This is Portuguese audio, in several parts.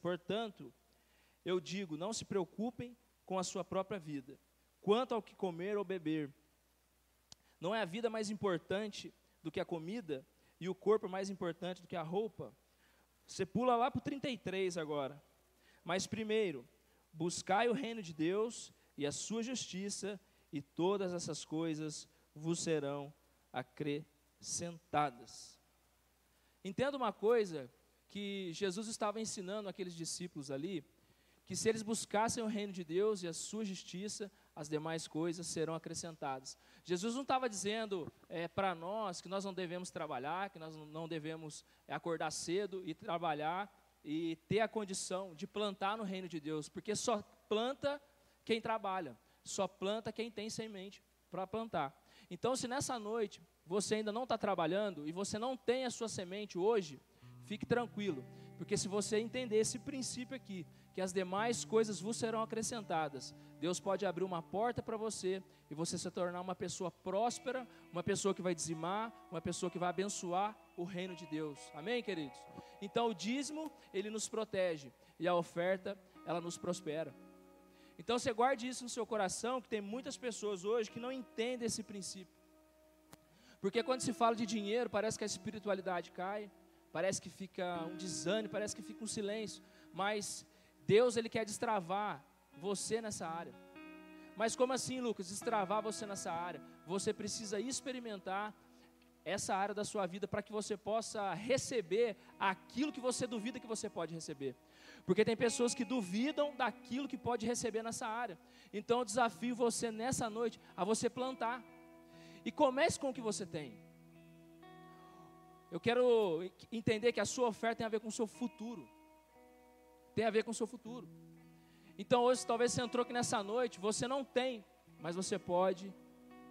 Portanto, eu digo: não se preocupem com a sua própria vida, quanto ao que comer ou beber. Não é a vida mais importante do que a comida e o corpo mais importante do que a roupa? Você pula lá para o 33 agora. Mas primeiro, buscai o reino de Deus e a sua justiça, e todas essas coisas vos serão acrescentadas. Entenda uma coisa que Jesus estava ensinando aqueles discípulos ali, que se eles buscassem o reino de Deus e a sua justiça, as demais coisas serão acrescentadas. Jesus não estava dizendo é, para nós que nós não devemos trabalhar, que nós não devemos acordar cedo e trabalhar e ter a condição de plantar no reino de Deus, porque só planta quem trabalha, só planta quem tem semente para plantar. Então, se nessa noite você ainda não está trabalhando e você não tem a sua semente hoje, fique tranquilo, porque se você entender esse princípio aqui, que as demais coisas vos serão acrescentadas. Deus pode abrir uma porta para você e você se tornar uma pessoa próspera, uma pessoa que vai dizimar, uma pessoa que vai abençoar o reino de Deus. Amém, queridos? Então o dízimo, ele nos protege e a oferta, ela nos prospera. Então você guarde isso no seu coração, que tem muitas pessoas hoje que não entendem esse princípio. Porque quando se fala de dinheiro, parece que a espiritualidade cai, parece que fica um desânimo, parece que fica um silêncio, mas Deus ele quer destravar você nessa área. Mas como assim, Lucas, destravar você nessa área? Você precisa experimentar essa área da sua vida para que você possa receber aquilo que você duvida que você pode receber. Porque tem pessoas que duvidam daquilo que pode receber nessa área. Então eu desafio você nessa noite a você plantar. E comece com o que você tem. Eu quero entender que a sua oferta tem a ver com o seu futuro tem a ver com o seu futuro. Então hoje talvez você entrou aqui nessa noite, você não tem, mas você pode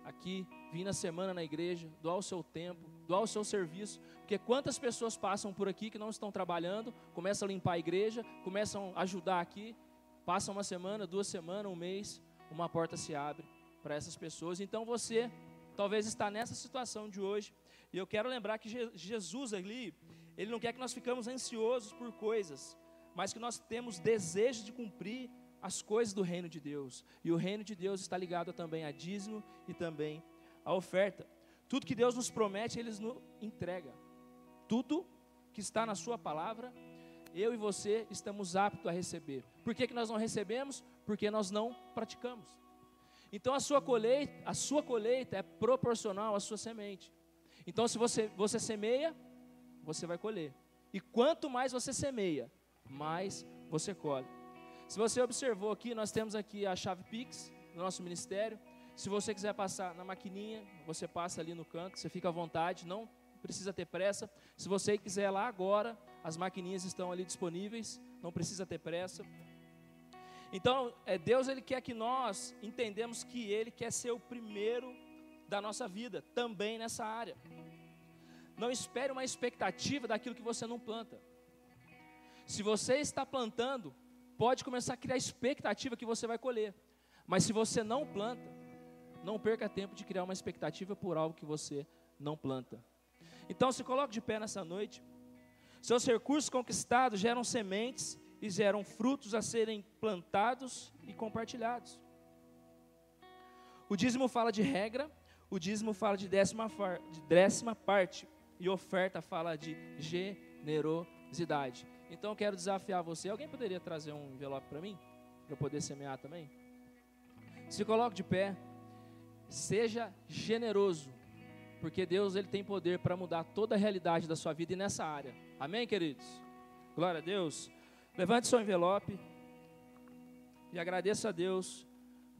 aqui vir na semana na igreja, doar o seu tempo, doar o seu serviço, porque quantas pessoas passam por aqui que não estão trabalhando, começam a limpar a igreja, começam a ajudar aqui, passam uma semana, duas semanas, um mês, uma porta se abre para essas pessoas. Então você talvez está nessa situação de hoje, e eu quero lembrar que Jesus ali, ele não quer que nós ficamos ansiosos por coisas, mas que nós temos desejo de cumprir as coisas do reino de Deus. E o reino de Deus está ligado também a dízimo e também a oferta. Tudo que Deus nos promete, Ele nos entrega. Tudo que está na Sua palavra, eu e você estamos aptos a receber. Por que, que nós não recebemos? Porque nós não praticamos. Então a sua colheita, a sua colheita é proporcional à sua semente. Então se você, você semeia, você vai colher. E quanto mais você semeia, mais você colhe. Se você observou aqui, nós temos aqui a chave Pix do nosso ministério. Se você quiser passar na maquininha, você passa ali no canto, você fica à vontade, não precisa ter pressa. Se você quiser lá agora, as maquininhas estão ali disponíveis, não precisa ter pressa. Então, é, Deus ele quer que nós entendamos que Ele quer ser o primeiro da nossa vida, também nessa área. Não espere uma expectativa daquilo que você não planta. Se você está plantando, pode começar a criar expectativa que você vai colher. Mas se você não planta, não perca tempo de criar uma expectativa por algo que você não planta. Então se coloque de pé nessa noite. Seus recursos conquistados geram sementes e geram frutos a serem plantados e compartilhados. O dízimo fala de regra, o dízimo fala de décima, de décima parte, e oferta fala de generosidade. Então eu quero desafiar você. Alguém poderia trazer um envelope para mim? Para eu poder semear também? Se coloque de pé. Seja generoso. Porque Deus ele tem poder para mudar toda a realidade da sua vida e nessa área. Amém, queridos? Glória a Deus. Levante seu envelope. E agradeça a Deus.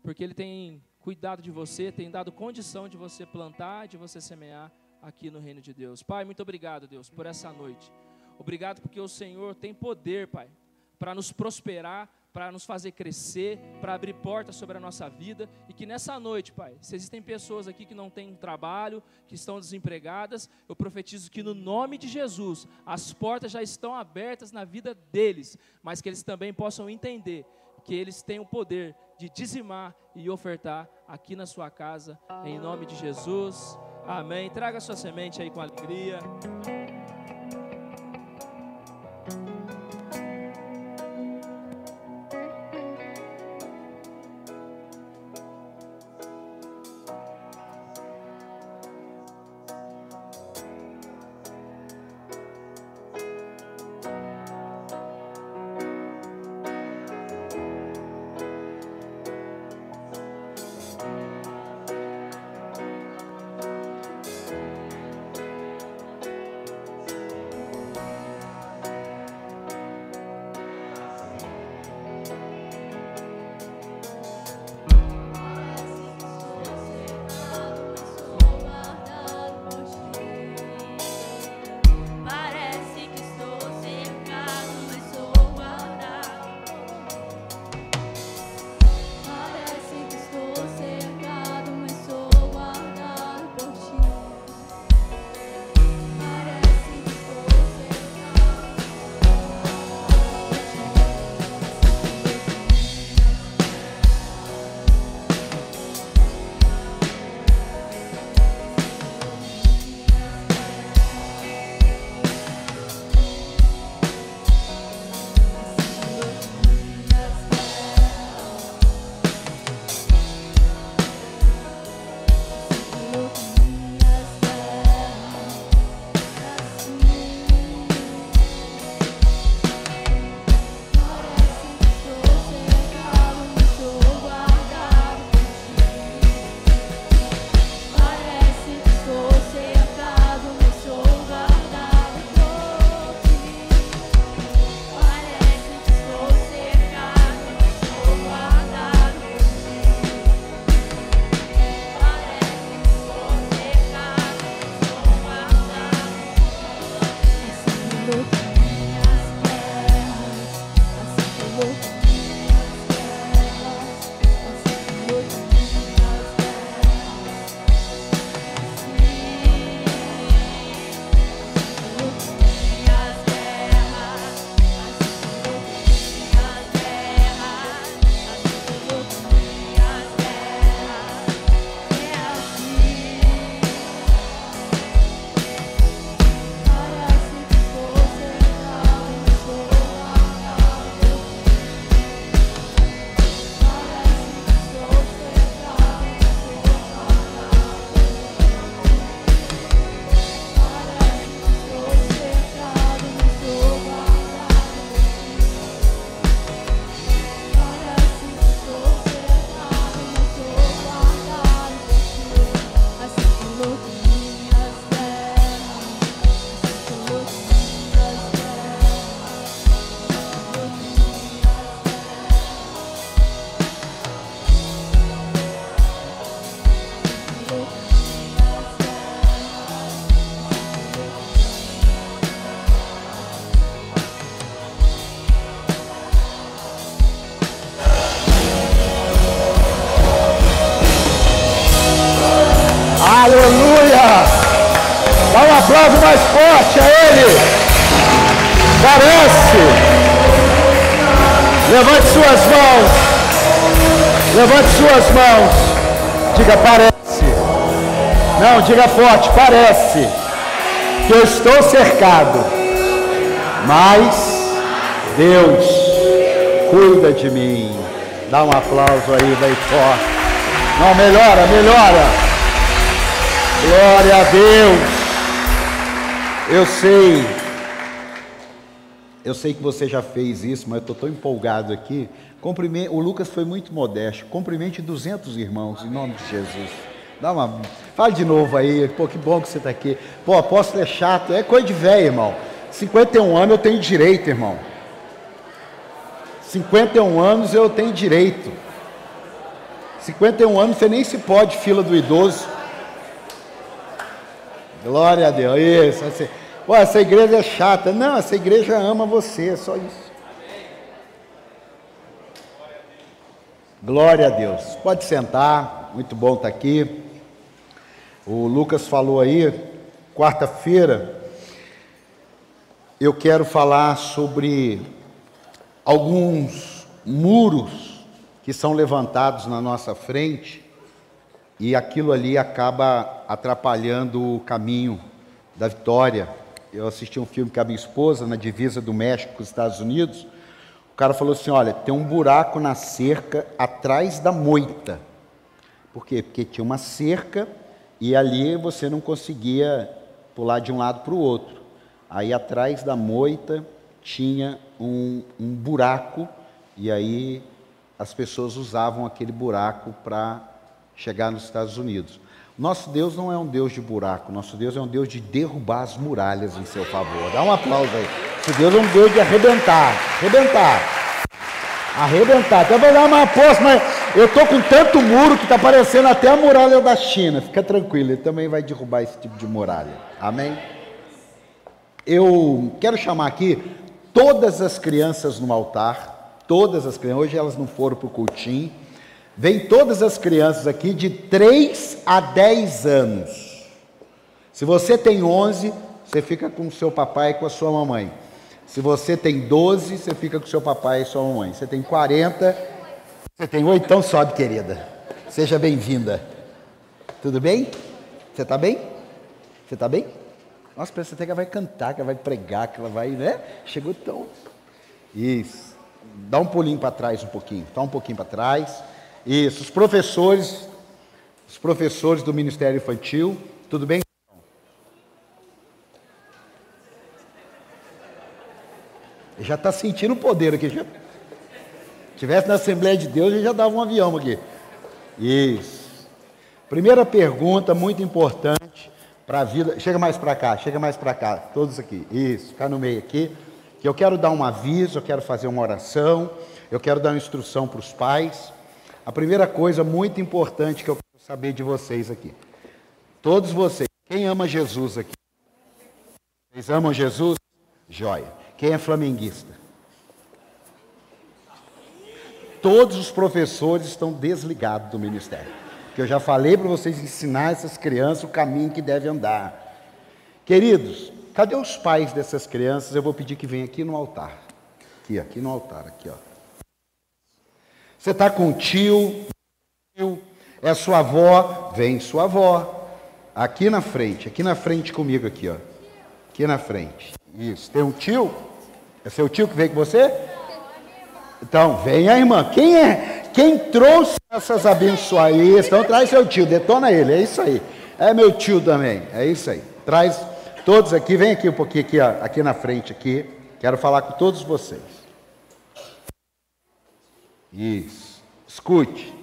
Porque Ele tem cuidado de você, tem dado condição de você plantar, de você semear aqui no reino de Deus. Pai, muito obrigado, Deus, por essa noite. Obrigado porque o Senhor tem poder, Pai, para nos prosperar, para nos fazer crescer, para abrir portas sobre a nossa vida. E que nessa noite, Pai, se existem pessoas aqui que não têm trabalho, que estão desempregadas, eu profetizo que no nome de Jesus, as portas já estão abertas na vida deles, mas que eles também possam entender que eles têm o poder de dizimar e ofertar aqui na sua casa, em nome de Jesus. Amém. Traga sua semente aí com alegria. Suas mãos. Levante suas mãos. Diga, parece. Não, diga forte, parece que eu estou cercado. Mas Deus cuida de mim. Dá um aplauso aí, bem forte. Não, melhora, melhora. Glória a Deus. Eu sei. Eu sei que você já fez isso, mas eu estou tão empolgado aqui. O Lucas foi muito modesto. Cumprimente 200 irmãos, em nome de Jesus. Dá uma. Fale de novo aí. Pô, que bom que você está aqui. Pô, apóstolo é chato. É coisa de velho, irmão. 51 anos eu tenho direito, irmão. 51 anos eu tenho direito. 51 anos você nem se pode, fila do idoso. Glória a Deus. Isso. Assim, Pô, essa igreja é chata. Não, essa igreja ama você, é só isso. Glória a Deus. Pode sentar, muito bom estar aqui. O Lucas falou aí, quarta-feira, eu quero falar sobre alguns muros que são levantados na nossa frente e aquilo ali acaba atrapalhando o caminho da vitória. Eu assisti um filme com a minha esposa na divisa do México com os Estados Unidos. O cara falou assim: olha, tem um buraco na cerca atrás da moita. Por quê? Porque tinha uma cerca e ali você não conseguia pular de um lado para o outro. Aí atrás da moita tinha um, um buraco, e aí as pessoas usavam aquele buraco para chegar nos Estados Unidos. Nosso Deus não é um Deus de buraco, nosso Deus é um Deus de derrubar as muralhas em seu favor. Dá um aplauso aí. Nosso Deus é um Deus de arrebentar, arrebentar, arrebentar. Até vai dar uma aposta, mas eu estou com tanto muro que está parecendo até a muralha da China. Fica tranquilo, ele também vai derrubar esse tipo de muralha. Amém? Eu quero chamar aqui todas as crianças no altar, todas as crianças, hoje elas não foram para o cultinho, vem todas as crianças aqui de 3 a 10 anos. Se você tem 11, você fica com o seu papai e com a sua mamãe. Se você tem 12, você fica com o seu papai e sua mamãe. Você tem 40, você tem 8, então sobe, querida. Seja bem-vinda. Tudo bem? Você está bem? Você está bem? Nossa, pensa até que ela vai cantar, que ela vai pregar, que ela vai, né? Chegou tão. Isso. Dá um pulinho para trás um pouquinho. Dá um pouquinho para trás. Isso. Os professores, os professores do Ministério Infantil, tudo bem? Já está sentindo o poder aqui. Se tivesse na Assembleia de Deus, ele já dava um avião aqui. Isso. Primeira pergunta, muito importante para a vida. Chega mais para cá, chega mais para cá, todos aqui. Isso, ficar no meio aqui. Que eu quero dar um aviso, eu quero fazer uma oração, eu quero dar uma instrução para os pais. A primeira coisa muito importante que eu quero saber de vocês aqui. Todos vocês, quem ama Jesus aqui? Vocês amam Jesus? Joia. Quem é flamenguista? Todos os professores estão desligados do ministério que eu já falei para vocês ensinar essas crianças o caminho que devem andar. Queridos, cadê os pais dessas crianças? Eu vou pedir que venham aqui no altar. Aqui, aqui no altar, aqui, ó. Você está com tio, tio, é sua avó, vem sua avó. Aqui na frente, aqui na frente comigo, aqui, ó. Aqui na frente. Isso. Tem um tio? É seu tio que veio com você? Então, vem a irmã. Quem é? Quem trouxe essas abençoadas, então traz seu tio, detona ele, é isso aí. É meu tio também, é isso aí. Traz todos aqui, vem aqui um pouquinho aqui, ó, aqui na frente aqui. Quero falar com todos vocês. Isso. Escute.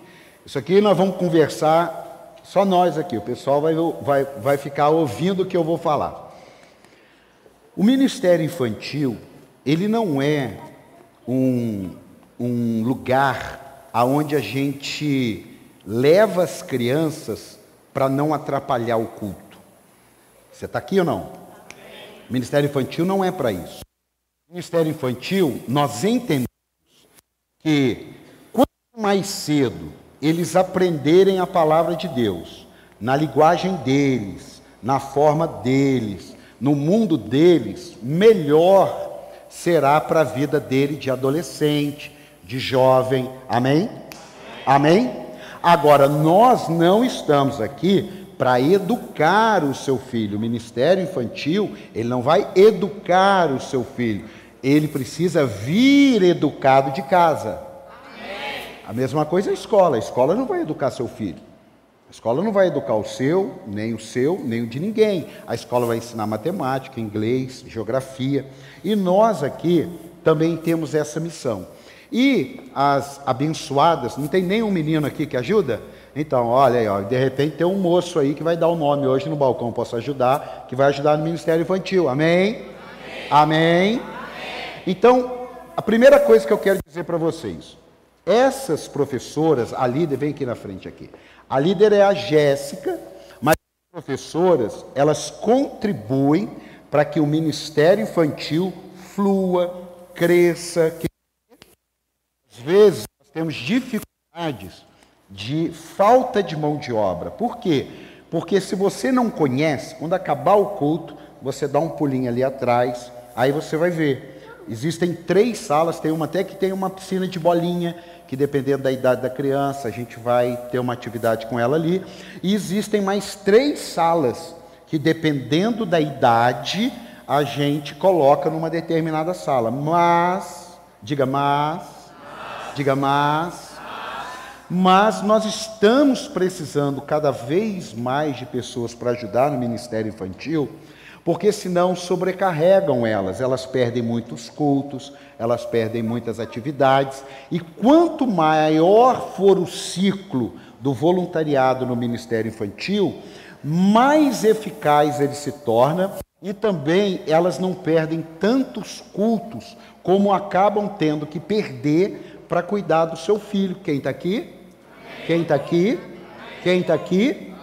Isso aqui nós vamos conversar só nós aqui. O pessoal vai, vai, vai ficar ouvindo o que eu vou falar. O ministério infantil, ele não é um, um lugar aonde a gente leva as crianças para não atrapalhar o culto. Você está aqui ou não? Ministério infantil não é para isso. Ministério infantil, nós entendemos que mais cedo eles aprenderem a palavra de Deus, na linguagem deles, na forma deles, no mundo deles, melhor será para a vida dele de adolescente, de jovem. Amém? Amém? Agora, nós não estamos aqui para educar o seu filho. O ministério infantil, ele não vai educar o seu filho. Ele precisa vir educado de casa. A mesma coisa a escola. A escola não vai educar seu filho. A escola não vai educar o seu, nem o seu, nem o de ninguém. A escola vai ensinar matemática, inglês, geografia. E nós aqui também temos essa missão. E as abençoadas, não tem nenhum menino aqui que ajuda? Então, olha aí, ó, de repente tem um moço aí que vai dar o um nome hoje no balcão, posso ajudar, que vai ajudar no Ministério Infantil. Amém? Amém? Amém? Amém. Então, a primeira coisa que eu quero dizer para vocês, essas professoras, a líder, vem aqui na frente aqui. A líder é a Jéssica, mas as professoras, elas contribuem para que o Ministério Infantil flua, cresça, que às vezes nós temos dificuldades de falta de mão de obra. Por quê? Porque se você não conhece, quando acabar o culto, você dá um pulinho ali atrás, aí você vai ver. Existem três salas, tem uma até que tem uma piscina de bolinha, que dependendo da idade da criança, a gente vai ter uma atividade com ela ali. E existem mais três salas, que dependendo da idade, a gente coloca numa determinada sala. Mas, diga mas, diga mas, mas nós estamos precisando cada vez mais de pessoas para ajudar no ministério infantil porque senão sobrecarregam elas, elas perdem muitos cultos, elas perdem muitas atividades, e quanto maior for o ciclo do voluntariado no Ministério Infantil, mais eficaz ele se torna e também elas não perdem tantos cultos como acabam tendo que perder para cuidar do seu filho. Quem está aqui? Quem está aqui? Quem está aqui?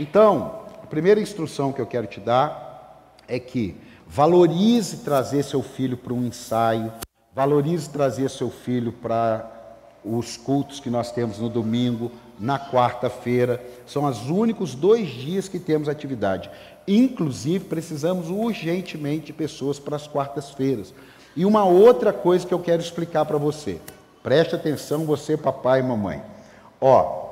Então, a primeira instrução que eu quero te dar é que valorize trazer seu filho para um ensaio, valorize trazer seu filho para os cultos que nós temos no domingo, na quarta-feira. São os únicos dois dias que temos atividade. Inclusive, precisamos urgentemente de pessoas para as quartas-feiras. E uma outra coisa que eu quero explicar para você. Preste atenção, você, papai e mamãe. Ó,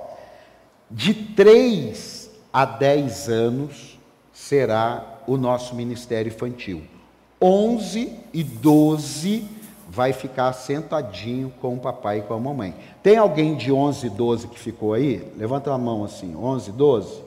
de 3 a 10 anos será o nosso ministério infantil. 11 e 12 vai ficar sentadinho com o papai e com a mamãe. Tem alguém de 11 e 12 que ficou aí? Levanta a mão assim, 11 e 12?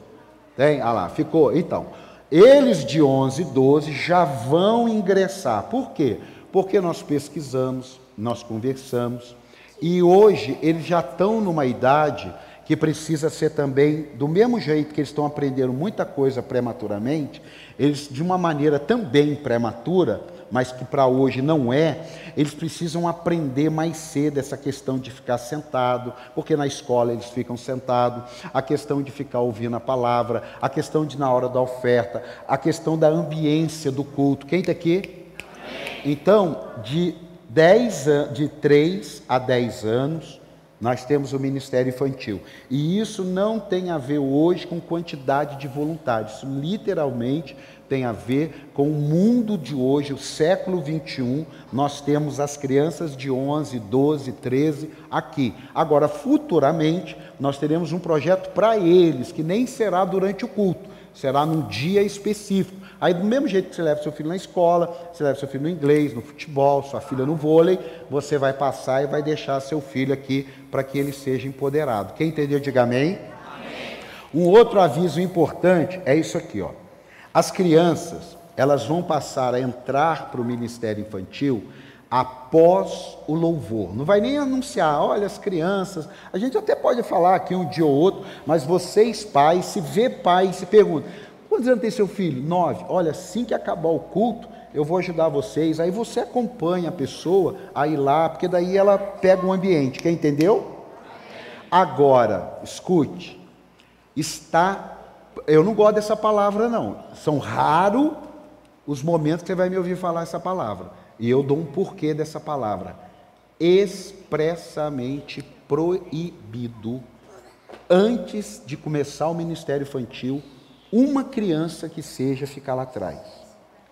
Tem? Ah lá, ficou. Então, eles de 11 e 12 já vão ingressar. Por quê? Porque nós pesquisamos, nós conversamos, e hoje eles já estão numa idade que precisa ser também, do mesmo jeito que eles estão aprendendo muita coisa prematuramente, eles, de uma maneira também prematura, mas que para hoje não é, eles precisam aprender mais cedo essa questão de ficar sentado, porque na escola eles ficam sentados, a questão de ficar ouvindo a palavra, a questão de na hora da oferta, a questão da ambiência do culto. Quem está aqui? Então, de 10 de 3 a 10 anos, nós temos o ministério infantil. E isso não tem a ver hoje com quantidade de voluntários. Isso literalmente tem a ver com o mundo de hoje, o século 21. Nós temos as crianças de 11, 12, 13 aqui. Agora, futuramente, nós teremos um projeto para eles, que nem será durante o culto, será num dia específico Aí, do mesmo jeito que você leva seu filho na escola, você leva seu filho no inglês, no futebol, sua filha no vôlei, você vai passar e vai deixar seu filho aqui para que ele seja empoderado. Quem entendeu, diga amém. amém. Um outro aviso importante é isso aqui, ó. As crianças, elas vão passar a entrar para o ministério infantil após o louvor. Não vai nem anunciar, olha as crianças. A gente até pode falar aqui um dia ou outro, mas vocês pais, se vê pai, se pergunta: Quantos anos tem seu filho? Nove. Olha, assim que acabar o culto, eu vou ajudar vocês. Aí você acompanha a pessoa a ir lá, porque daí ela pega o ambiente. Quem entendeu? Agora, escute. Está. Eu não gosto dessa palavra, não. São raros os momentos que você vai me ouvir falar essa palavra. E eu dou um porquê dessa palavra. Expressamente proibido antes de começar o ministério infantil, uma criança que seja ficar lá atrás.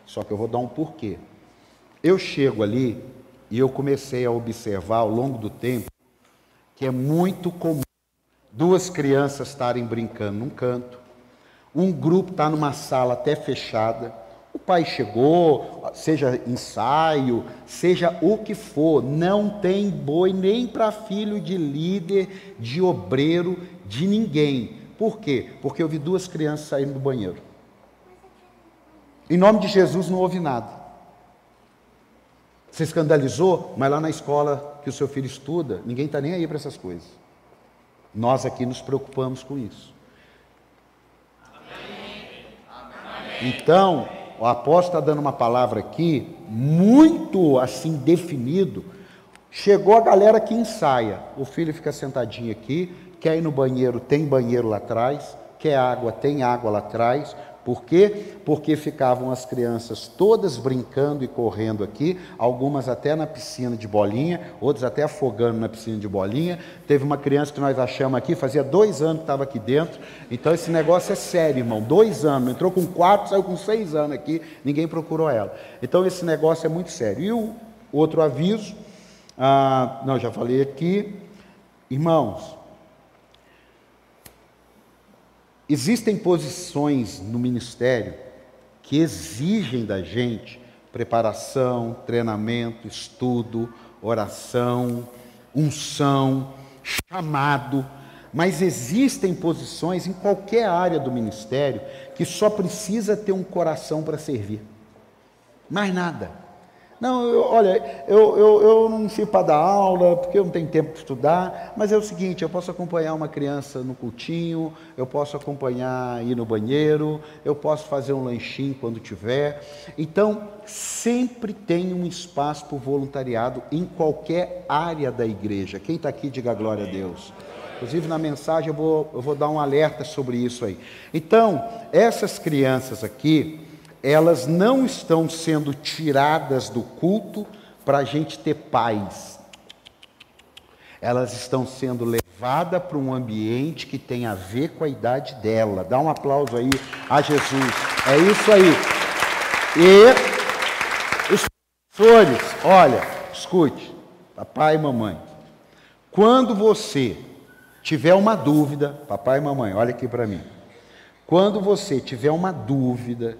Só que eu vou dar um porquê. Eu chego ali e eu comecei a observar ao longo do tempo que é muito comum duas crianças estarem brincando num canto, um grupo está numa sala até fechada, o pai chegou, seja ensaio, seja o que for, não tem boi nem para filho de líder, de obreiro, de ninguém. Por quê? Porque eu vi duas crianças saindo do banheiro. Em nome de Jesus não houve nada. Você escandalizou, mas lá na escola que o seu filho estuda, ninguém está nem aí para essas coisas. Nós aqui nos preocupamos com isso. Então, o apóstolo está dando uma palavra aqui, muito assim definido. Chegou a galera que ensaia. O filho fica sentadinho aqui, quer ir no banheiro, tem banheiro lá atrás, quer água, tem água lá atrás. Por quê? Porque ficavam as crianças todas brincando e correndo aqui, algumas até na piscina de bolinha, outras até afogando na piscina de bolinha. Teve uma criança que nós achamos aqui, fazia dois anos que estava aqui dentro. Então esse negócio é sério, irmão. Dois anos, entrou com quatro, saiu com seis anos aqui, ninguém procurou ela. Então esse negócio é muito sério. E o outro aviso, ah, não, já falei aqui, irmãos, Existem posições no ministério que exigem da gente preparação, treinamento, estudo, oração, unção, chamado, mas existem posições em qualquer área do ministério que só precisa ter um coração para servir. Mais nada. Não, eu, olha, eu, eu, eu não sirvo para dar aula, porque eu não tenho tempo para estudar, mas é o seguinte, eu posso acompanhar uma criança no cultinho, eu posso acompanhar ir no banheiro, eu posso fazer um lanchinho quando tiver. Então, sempre tem um espaço para o voluntariado em qualquer área da igreja. Quem está aqui, diga glória a Deus. Inclusive na mensagem eu vou, eu vou dar um alerta sobre isso aí. Então, essas crianças aqui, elas não estão sendo tiradas do culto para a gente ter paz. Elas estão sendo levadas para um ambiente que tem a ver com a idade dela. Dá um aplauso aí a Jesus. É isso aí. E os professores, olha, escute, papai e mamãe. Quando você tiver uma dúvida, papai e mamãe, olha aqui para mim. Quando você tiver uma dúvida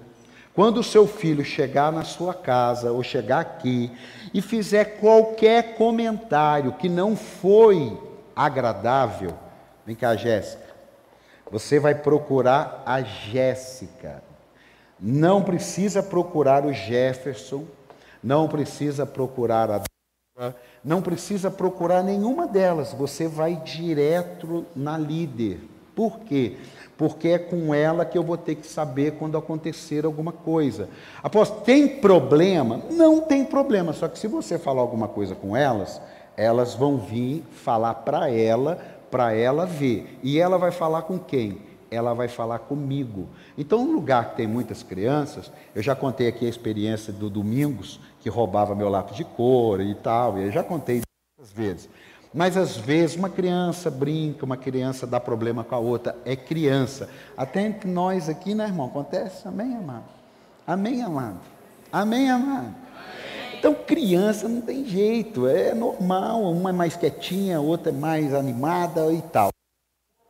quando o seu filho chegar na sua casa ou chegar aqui e fizer qualquer comentário que não foi agradável, vem cá, Jéssica, você vai procurar a Jéssica. Não precisa procurar o Jefferson, não precisa procurar a não precisa procurar nenhuma delas, você vai direto na líder. Por quê? É com ela que eu vou ter que saber quando acontecer alguma coisa. Após tem problema? Não tem problema, só que se você falar alguma coisa com elas, elas vão vir falar para ela, para ela ver. E ela vai falar com quem? Ela vai falar comigo. Então, um lugar que tem muitas crianças, eu já contei aqui a experiência do Domingos, que roubava meu lápis de cor e tal, eu já contei muitas vezes. Mas às vezes uma criança brinca, uma criança dá problema com a outra, é criança. Até entre nós aqui, né, irmão? Acontece? Amém, amado? Amém, amado? Amém, amado? Então, criança não tem jeito, é normal, uma é mais quietinha, outra é mais animada e tal.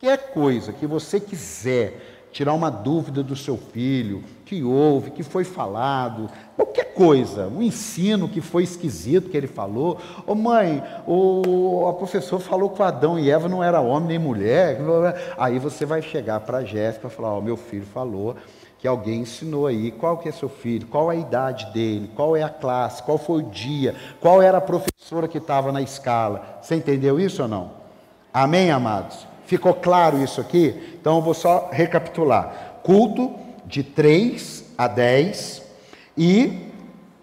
Qualquer coisa que você quiser tirar uma dúvida do seu filho, que houve, que foi falado, qualquer coisa, um ensino que foi esquisito que ele falou. Ô mãe, o a professor falou que Adão e Eva não era homem nem mulher. Aí você vai chegar para a Jéssica e falar, ó, meu filho falou que alguém ensinou aí, qual que é seu filho, qual é a idade dele, qual é a classe, qual foi o dia, qual era a professora que estava na escala. Você entendeu isso ou não? Amém, amados? Ficou claro isso aqui? Então eu vou só recapitular. Culto de 3 a 10 e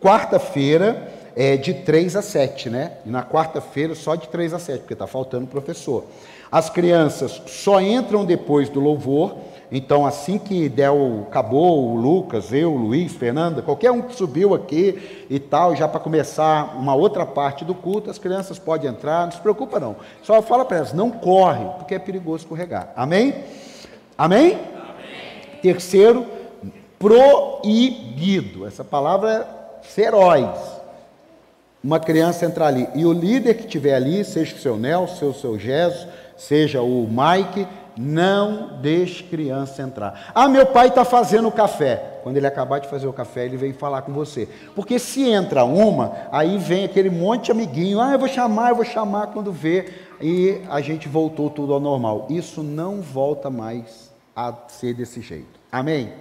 quarta-feira é de 3 a 7, né? E na quarta-feira só de 3 a 7, porque está faltando professor. As crianças só entram depois do louvor Então, assim que der o, acabou o Lucas, eu, o Luiz, Fernanda, qualquer um que subiu aqui e tal, já para começar uma outra parte do culto, as crianças podem entrar, não se preocupa não. Só fala para elas, não corre, porque é perigoso escorregar. Amém? Amém? Amém. Terceiro, proibido. Essa palavra é feroz. Uma criança entrar ali. E o líder que estiver ali, seja o seu Nelson, seja o seu Jesus, seja o Mike, não deixe criança entrar. Ah, meu pai está fazendo o café. Quando ele acabar de fazer o café, ele vem falar com você. Porque se entra uma, aí vem aquele monte de amiguinho. Ah, eu vou chamar, eu vou chamar quando vê. E a gente voltou tudo ao normal. Isso não volta mais a ser desse jeito. Amém?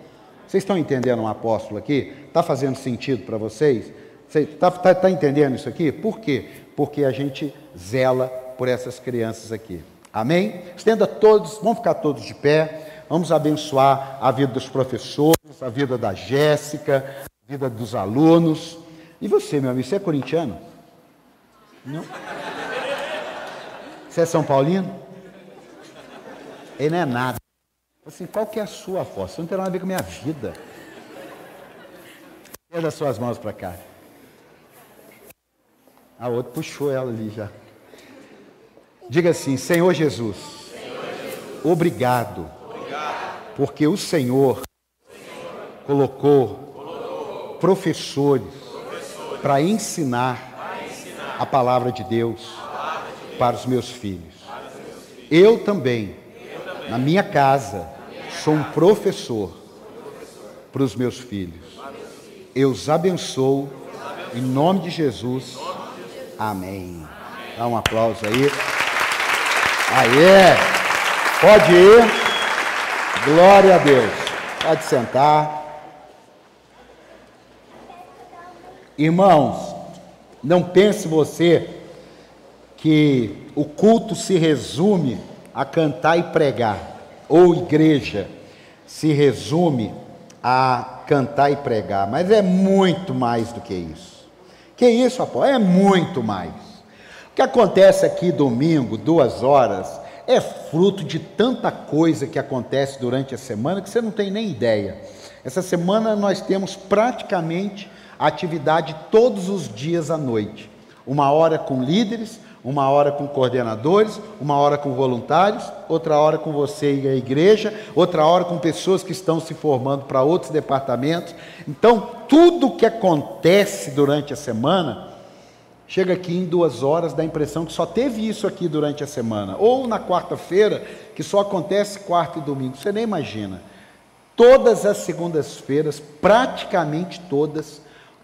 Vocês estão entendendo um apóstolo aqui? Está fazendo sentido para vocês? Você está tá, tá entendendo isso aqui? Por quê? Porque a gente zela por essas crianças aqui. Amém? Estenda todos, vamos ficar todos de pé. Vamos abençoar a vida dos professores, a vida da Jéssica, a vida dos alunos. E você, meu amigo, você é corintiano? Não? Você é São Paulino? Ele não é nada. Assim, qual que é a sua força? Você não tem nada a ver com a minha vida. As suas mãos para cá. A outra puxou ela ali já. Diga assim: Senhor Jesus, obrigado, porque o Senhor, colocou, professores, para ensinar, a palavra de Deus, para, os meus filhos. Eu também, na minha casa, sou um professor para os meus filhos. Eu os abençoo em nome de Jesus. Amém. Dá um aplauso aí. Aê! Pode ir. Glória a Deus. Pode sentar. Irmãos, não pense você que o culto se resume a cantar e pregar, ou igreja se resume a cantar e pregar, mas é muito mais do que isso. Que isso, apóstolo? É muito mais que acontece aqui domingo, duas horas, é fruto de tanta coisa que acontece durante a semana que você não tem nem ideia. Essa semana nós temos praticamente atividade todos os dias à noite. Uma hora com líderes, uma hora com coordenadores, uma hora com voluntários, outra hora com você e a igreja, outra hora com pessoas que estão se formando para outros departamentos. Então, tudo que acontece durante a semana Chega aqui em duas horas, dá a impressão que só teve isso aqui durante a semana. Ou na quarta-feira, que só acontece quarta e domingo. Você nem imagina. Todas as segundas-feiras, praticamente todas,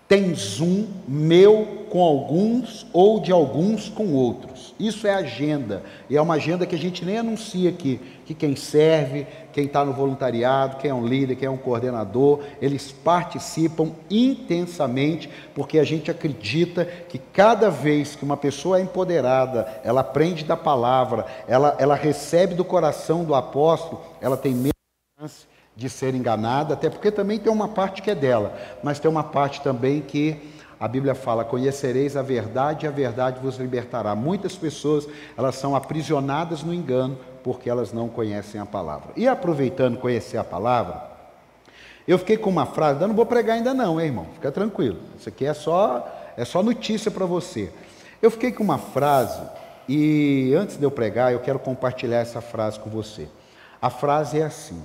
tem Zoom meu com alguns ou de alguns com outros. Isso é agenda. E é uma agenda que a gente nem anuncia aqui. Que quem serve, quem está no voluntariado, quem é um líder, quem é um coordenador, eles participam intensamente, porque a gente acredita que cada vez que uma pessoa é empoderada, ela aprende da palavra, ela, ela recebe do coração do apóstolo, ela tem menos chance de ser enganada, até porque também tem uma parte que é dela, mas tem uma parte também que a Bíblia fala: "Conhecereis a verdade e a verdade vos libertará". Muitas pessoas, elas são aprisionadas no engano porque elas não conhecem a palavra. E aproveitando conhecer a palavra, eu fiquei com uma frase, eu não vou pregar ainda não, hein, irmão? Fica tranquilo. Isso aqui é só é só notícia para você. Eu fiquei com uma frase e antes de eu pregar, eu quero compartilhar essa frase com você. A frase é assim: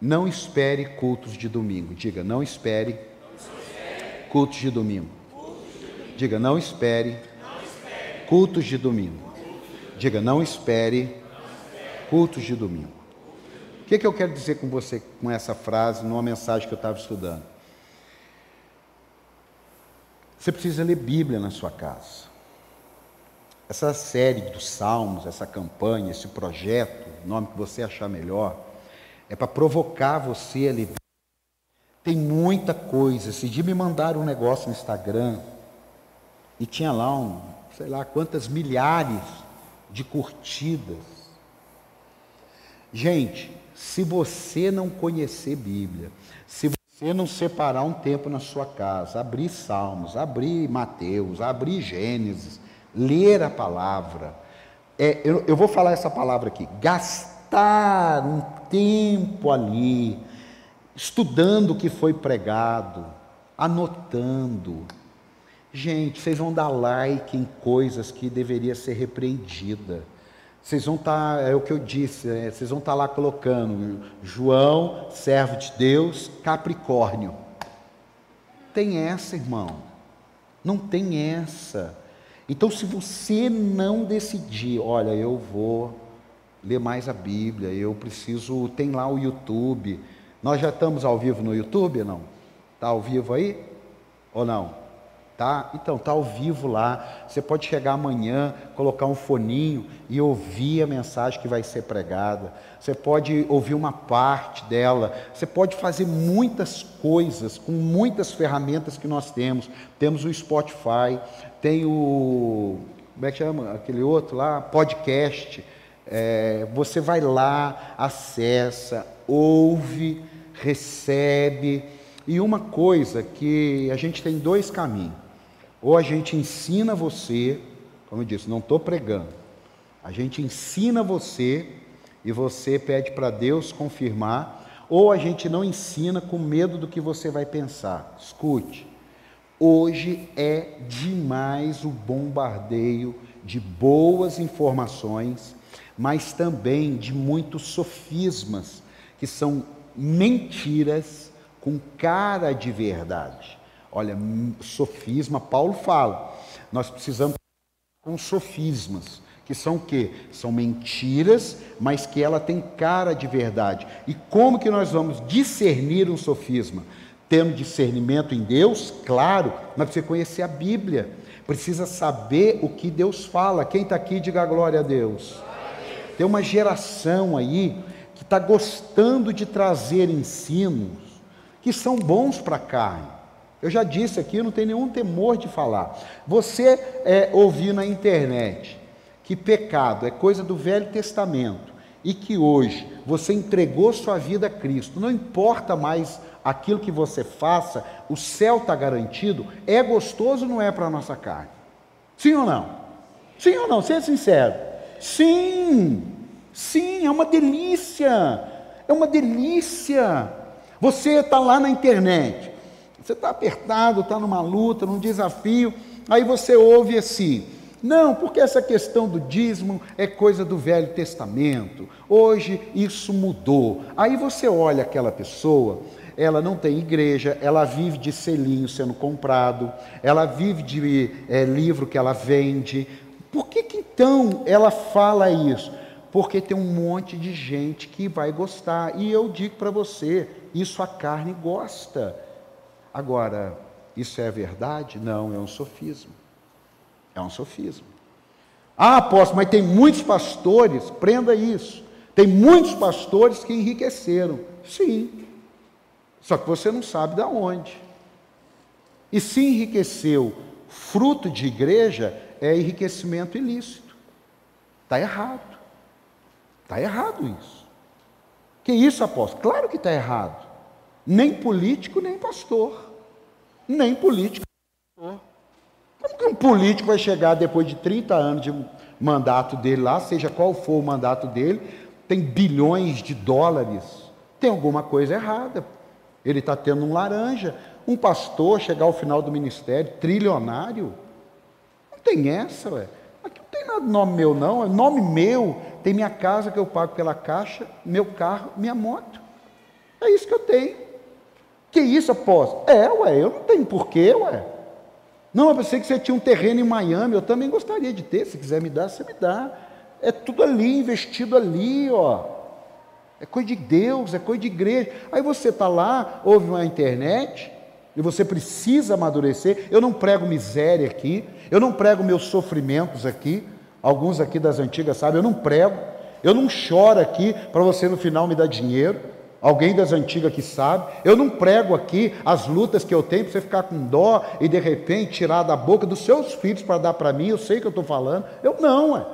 não espere cultos de domingo. Diga, não espere, cultos de domingo. Diga, não espere, cultos de domingo. Diga, não espere, cultos de domingo. O que, que eu quero dizer com você com essa frase, numa mensagem que eu estava estudando? Você precisa ler Bíblia na sua casa. Essa série dos Salmos, essa campanha, esse projeto, nome que você achar melhor, é para provocar você a ler. Tem muita coisa. Esse dia me mandaram um negócio no Instagram e tinha lá um, sei lá quantas milhares de curtidas. Gente, se você não conhecer Bíblia, se você não separar um tempo na sua casa, abrir Salmos, abrir Mateus, abrir Gênesis, ler a palavra, é, eu, eu vou falar essa palavra aqui, gastar um tempo ali, estudando o que foi pregado, anotando. Gente, vocês vão dar like em coisas que deveria ser repreendida. Vocês vão estar, tá, é o que eu disse, é, vocês vão estar tá lá colocando João, servo de Deus, Capricórnio. Tem essa, irmão. Não tem essa. Então, se você não decidir, olha, eu vou ler mais a Bíblia, eu preciso, tem lá o YouTube. Nós já estamos ao vivo no YouTube, não? Está ao vivo aí? Ou não? Tá? Então, tá ao vivo lá. Você pode chegar amanhã, colocar um foninho e ouvir a mensagem que vai ser pregada. Você pode ouvir uma parte dela. Você pode fazer muitas coisas com muitas ferramentas que nós temos. Temos o Spotify, tem o como é que chama aquele outro lá, podcast. É, você vai lá, acessa, ouve, recebe. E uma coisa que a gente tem dois caminhos. Ou a gente ensina você, como eu disse, não estou pregando, a gente ensina você e você pede para Deus confirmar, ou a gente não ensina com medo do que você vai pensar. Escute, hoje é demais o bombardeio de boas informações, mas também de muitos sofismas, que são mentiras com cara de verdade. Olha, sofisma, Paulo fala. Nós precisamos com sofismas, que são o quê? São mentiras, mas que ela tem cara de verdade. E como que nós vamos discernir um sofisma? Tendo discernimento em Deus, claro, mas precisa conhecer a Bíblia. Precisa saber o que Deus fala. Quem está aqui, diga glória a Deus. Tem uma geração aí que está gostando de trazer ensinos que são bons para a carne eu já disse aqui, não tem nenhum temor de falar. Você é, ouvir na internet que pecado é coisa do Velho Testamento e que hoje você entregou sua vida a Cristo, não importa mais aquilo que você faça, o céu está garantido, é gostoso não é para a nossa carne? Sim ou não? Sim ou não? Seja sincero. Sim, sim, é uma delícia, é uma delícia. Você está lá na internet, você está apertado, está numa luta, num desafio, aí você ouve assim: não, porque essa questão do dízimo é coisa do Velho Testamento, hoje isso mudou. Aí você olha aquela pessoa, ela não tem igreja, ela vive de selinho sendo comprado, ela vive de é, livro que ela vende. Por que, que então ela fala isso? Porque tem um monte de gente que vai gostar. E eu digo para você: isso a carne gosta. Agora, isso é verdade? Não, é um sofismo. É um sofismo. Ah, apóstolo, mas tem muitos pastores, prenda isso. Tem muitos pastores que enriqueceram. Sim. Só que você não sabe de onde. E se enriqueceu fruto de igreja, é enriquecimento ilícito. Está errado. Está errado isso. Que isso, apóstolo? Claro que está errado. Nem político, nem pastor. Nem político. Como que um político vai chegar depois de 30 anos de mandato dele lá, seja qual for o mandato dele, tem bilhões de dólares? Tem alguma coisa errada. Ele está tendo um laranja. Um pastor chegar ao final do ministério, trilionário. Tem essa, ué. Aqui não tem nada nome meu, não. É nome meu. Tem minha casa que eu pago pela caixa, meu carro, minha moto. É isso que eu tenho. Que isso, apóstolo? É, ué, eu não tenho porquê, ué. Não, eu pensei que você tinha um terreno em Miami, eu também gostaria de ter, se quiser me dar, você me dá. É tudo ali, investido ali, ó. É coisa de Deus, é coisa de igreja. Aí você está lá, ouve uma internet, e você precisa amadurecer. Eu não prego miséria aqui, eu não prego meus sofrimentos aqui. Alguns aqui das antigas sabem, eu não prego. Eu não choro aqui para você no final me dar dinheiro. Alguém das antigas que sabe. Eu não prego aqui as lutas que eu tenho para você ficar com dó e de repente tirar da boca dos seus filhos para dar para mim. Eu sei que eu estou falando. Eu não, é.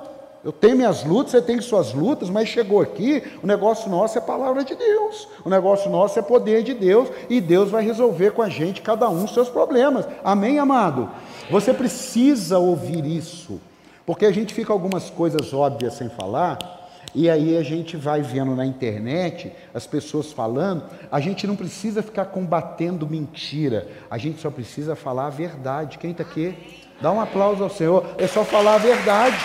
Eu tenho minhas lutas, você tem suas lutas, mas chegou aqui, o negócio nosso é palavra de Deus. O negócio nosso é poder de Deus e Deus vai resolver com a gente, cada um, os seus problemas. Amém, amado? Você precisa ouvir isso, porque a gente fica algumas coisas óbvias sem falar E aí a gente vai vendo na internet as pessoas falando, a gente não precisa ficar combatendo mentira, a gente só precisa falar a verdade. Quem está aqui? Dá um aplauso ao Senhor, é só falar a verdade.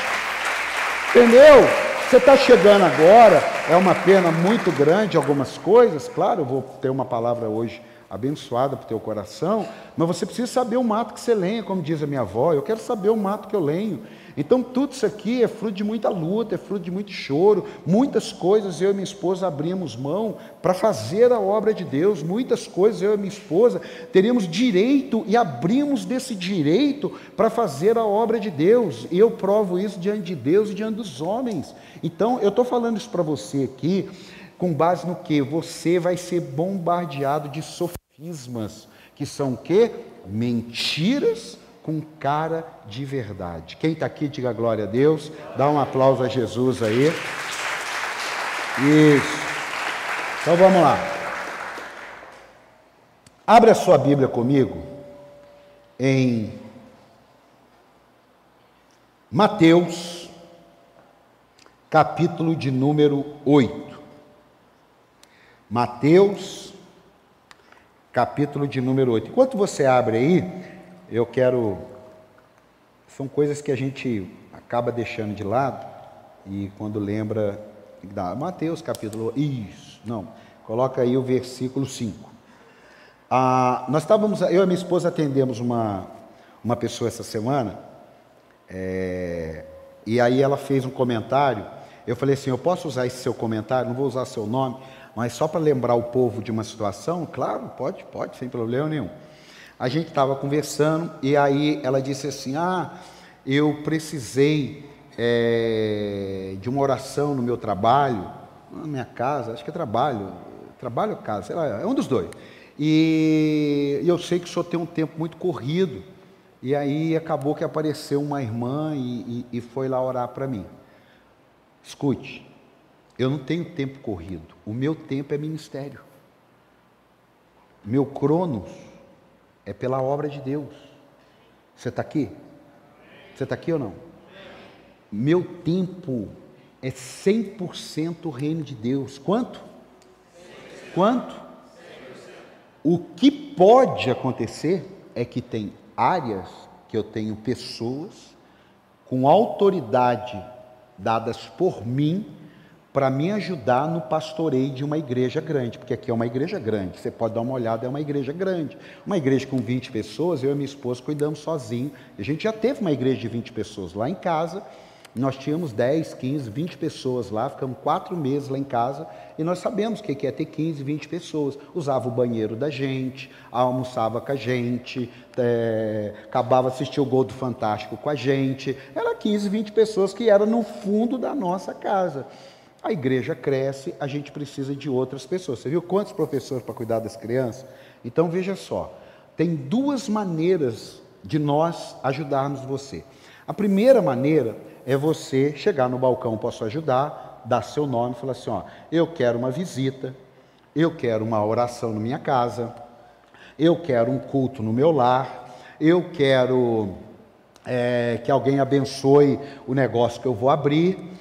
Entendeu? Você está chegando agora, é uma pena muito grande algumas coisas, claro, eu vou ter uma palavra hoje abençoada para o teu coração, mas você precisa saber o mato que você lenha, como diz a minha avó, eu quero saber o mato que eu lenho. Então, tudo isso aqui é fruto de muita luta, é fruto de muito choro, muitas coisas eu e minha esposa abrimos mão para fazer a obra de Deus, muitas coisas eu e minha esposa teríamos direito e abrimos desse direito para fazer a obra de Deus, e eu provo isso diante de Deus e diante dos homens. Então, eu estou falando isso para você aqui, com base no que? Você vai ser bombardeado de sofismas, que são o quê? Mentiras com cara de verdade. Quem está aqui, diga glória a Deus. Dá um aplauso a Jesus aí. Isso. Então vamos lá. Abra a sua Bíblia comigo em Mateus, capítulo de número 8. Mateus, capítulo de número 8. Enquanto você abre aí, eu quero. São coisas que a gente acaba deixando de lado e quando lembra. Mateus capítulo. Isso, não. Coloca aí o versículo 5. Ah, nós estávamos, eu e minha esposa atendemos uma, uma pessoa essa semana, é, e aí ela fez um comentário. Eu falei assim: eu posso usar esse seu comentário, não vou usar seu nome, mas só para lembrar o povo de uma situação? Claro, pode, pode, sem problema nenhum a gente estava conversando e aí ela disse assim: Ah, eu precisei é, de uma oração no meu trabalho, na minha casa, acho que é trabalho, trabalho ou casa, sei lá, é um dos dois. E, eu sei que o senhor tem um tempo muito corrido. E aí acabou que apareceu uma irmã e, e, e foi lá orar para mim. Escute, eu não tenho tempo corrido, o meu tempo é ministério. Meu cronos é pela obra de Deus. Você está aqui? Você está aqui ou não? Meu tempo é 100% o reino de Deus. Quanto? Quanto? O que pode acontecer é que tem áreas que eu tenho pessoas com autoridade dadas por mim para me ajudar no pastoreio de uma igreja grande, porque aqui é uma igreja grande, você pode dar uma olhada, é uma igreja grande. Uma igreja com 20 pessoas, eu e minha esposa cuidamos sozinho. A gente já teve uma igreja de 20 pessoas lá em casa, nós tínhamos 10, 15, 20 pessoas lá, ficamos quatro meses lá em casa e nós sabemos o que é ter 15, 20 pessoas. Usava o banheiro da gente, almoçava com a gente, é, acabava assistir o Gol do Fantástico com a gente. Era 15, 20 pessoas que eram no fundo da nossa casa. A igreja cresce, a gente precisa de outras pessoas. Você viu quantos professores para cuidar das crianças? Então veja só, tem duas maneiras de nós ajudarmos você. A primeira maneira é você chegar no balcão, posso ajudar, dar seu nome falar assim: ó, eu quero uma visita, eu quero uma oração na minha casa, eu quero um culto no meu lar, eu quero é, que alguém abençoe o negócio que eu vou abrir.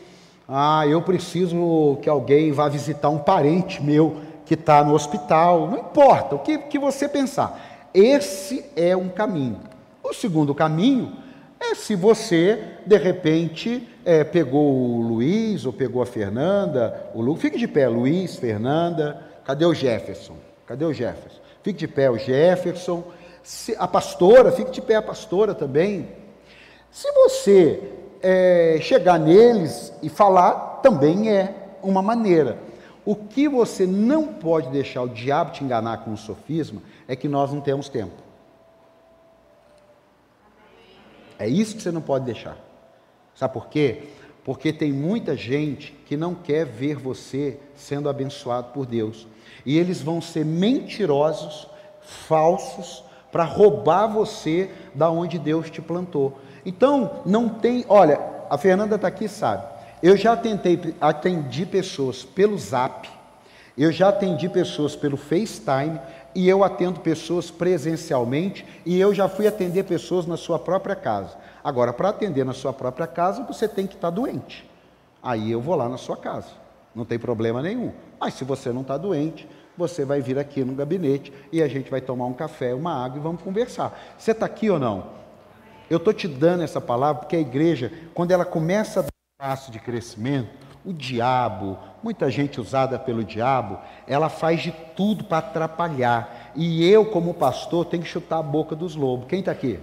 Ah, eu preciso que alguém vá visitar um parente meu que está no hospital. Não importa, o que, que você pensar. Esse é um caminho. O segundo caminho é se você, de repente, é, pegou o Luiz ou pegou a Fernanda, o Lu... fique de pé, Luiz, Fernanda, cadê o Jefferson? Cadê o Jefferson? Fique de pé, o Jefferson, se, a pastora, fique de pé a pastora também. Se você é, chegar neles e falar também é uma maneira. O que você não pode deixar o diabo te enganar com o sofisma é que nós não temos tempo. É isso que você não pode deixar. Sabe por quê? Porque tem muita gente que não quer ver você sendo abençoado por Deus. E eles vão ser mentirosos, falsos, para roubar você da onde Deus te plantou. Então, não tem. Olha, a Fernanda está aqui, sabe. Eu já tentei, atendi pessoas pelo zap, eu já atendi pessoas pelo FaceTime, e eu atendo pessoas presencialmente, e eu já fui atender pessoas na sua própria casa. Agora, para atender na sua própria casa, você tem que estar tá doente. Aí eu vou lá na sua casa, não tem problema nenhum. Mas se você não está doente, você vai vir aqui no gabinete e a gente vai tomar um café, uma água e vamos conversar. Você está aqui ou não? Eu estou te dando essa palavra porque a igreja, quando ela começa a dar um passo de crescimento, o diabo, muita gente usada pelo diabo, ela faz de tudo para atrapalhar. E eu, como pastor, tenho que chutar a boca dos lobos. Quem está aqui?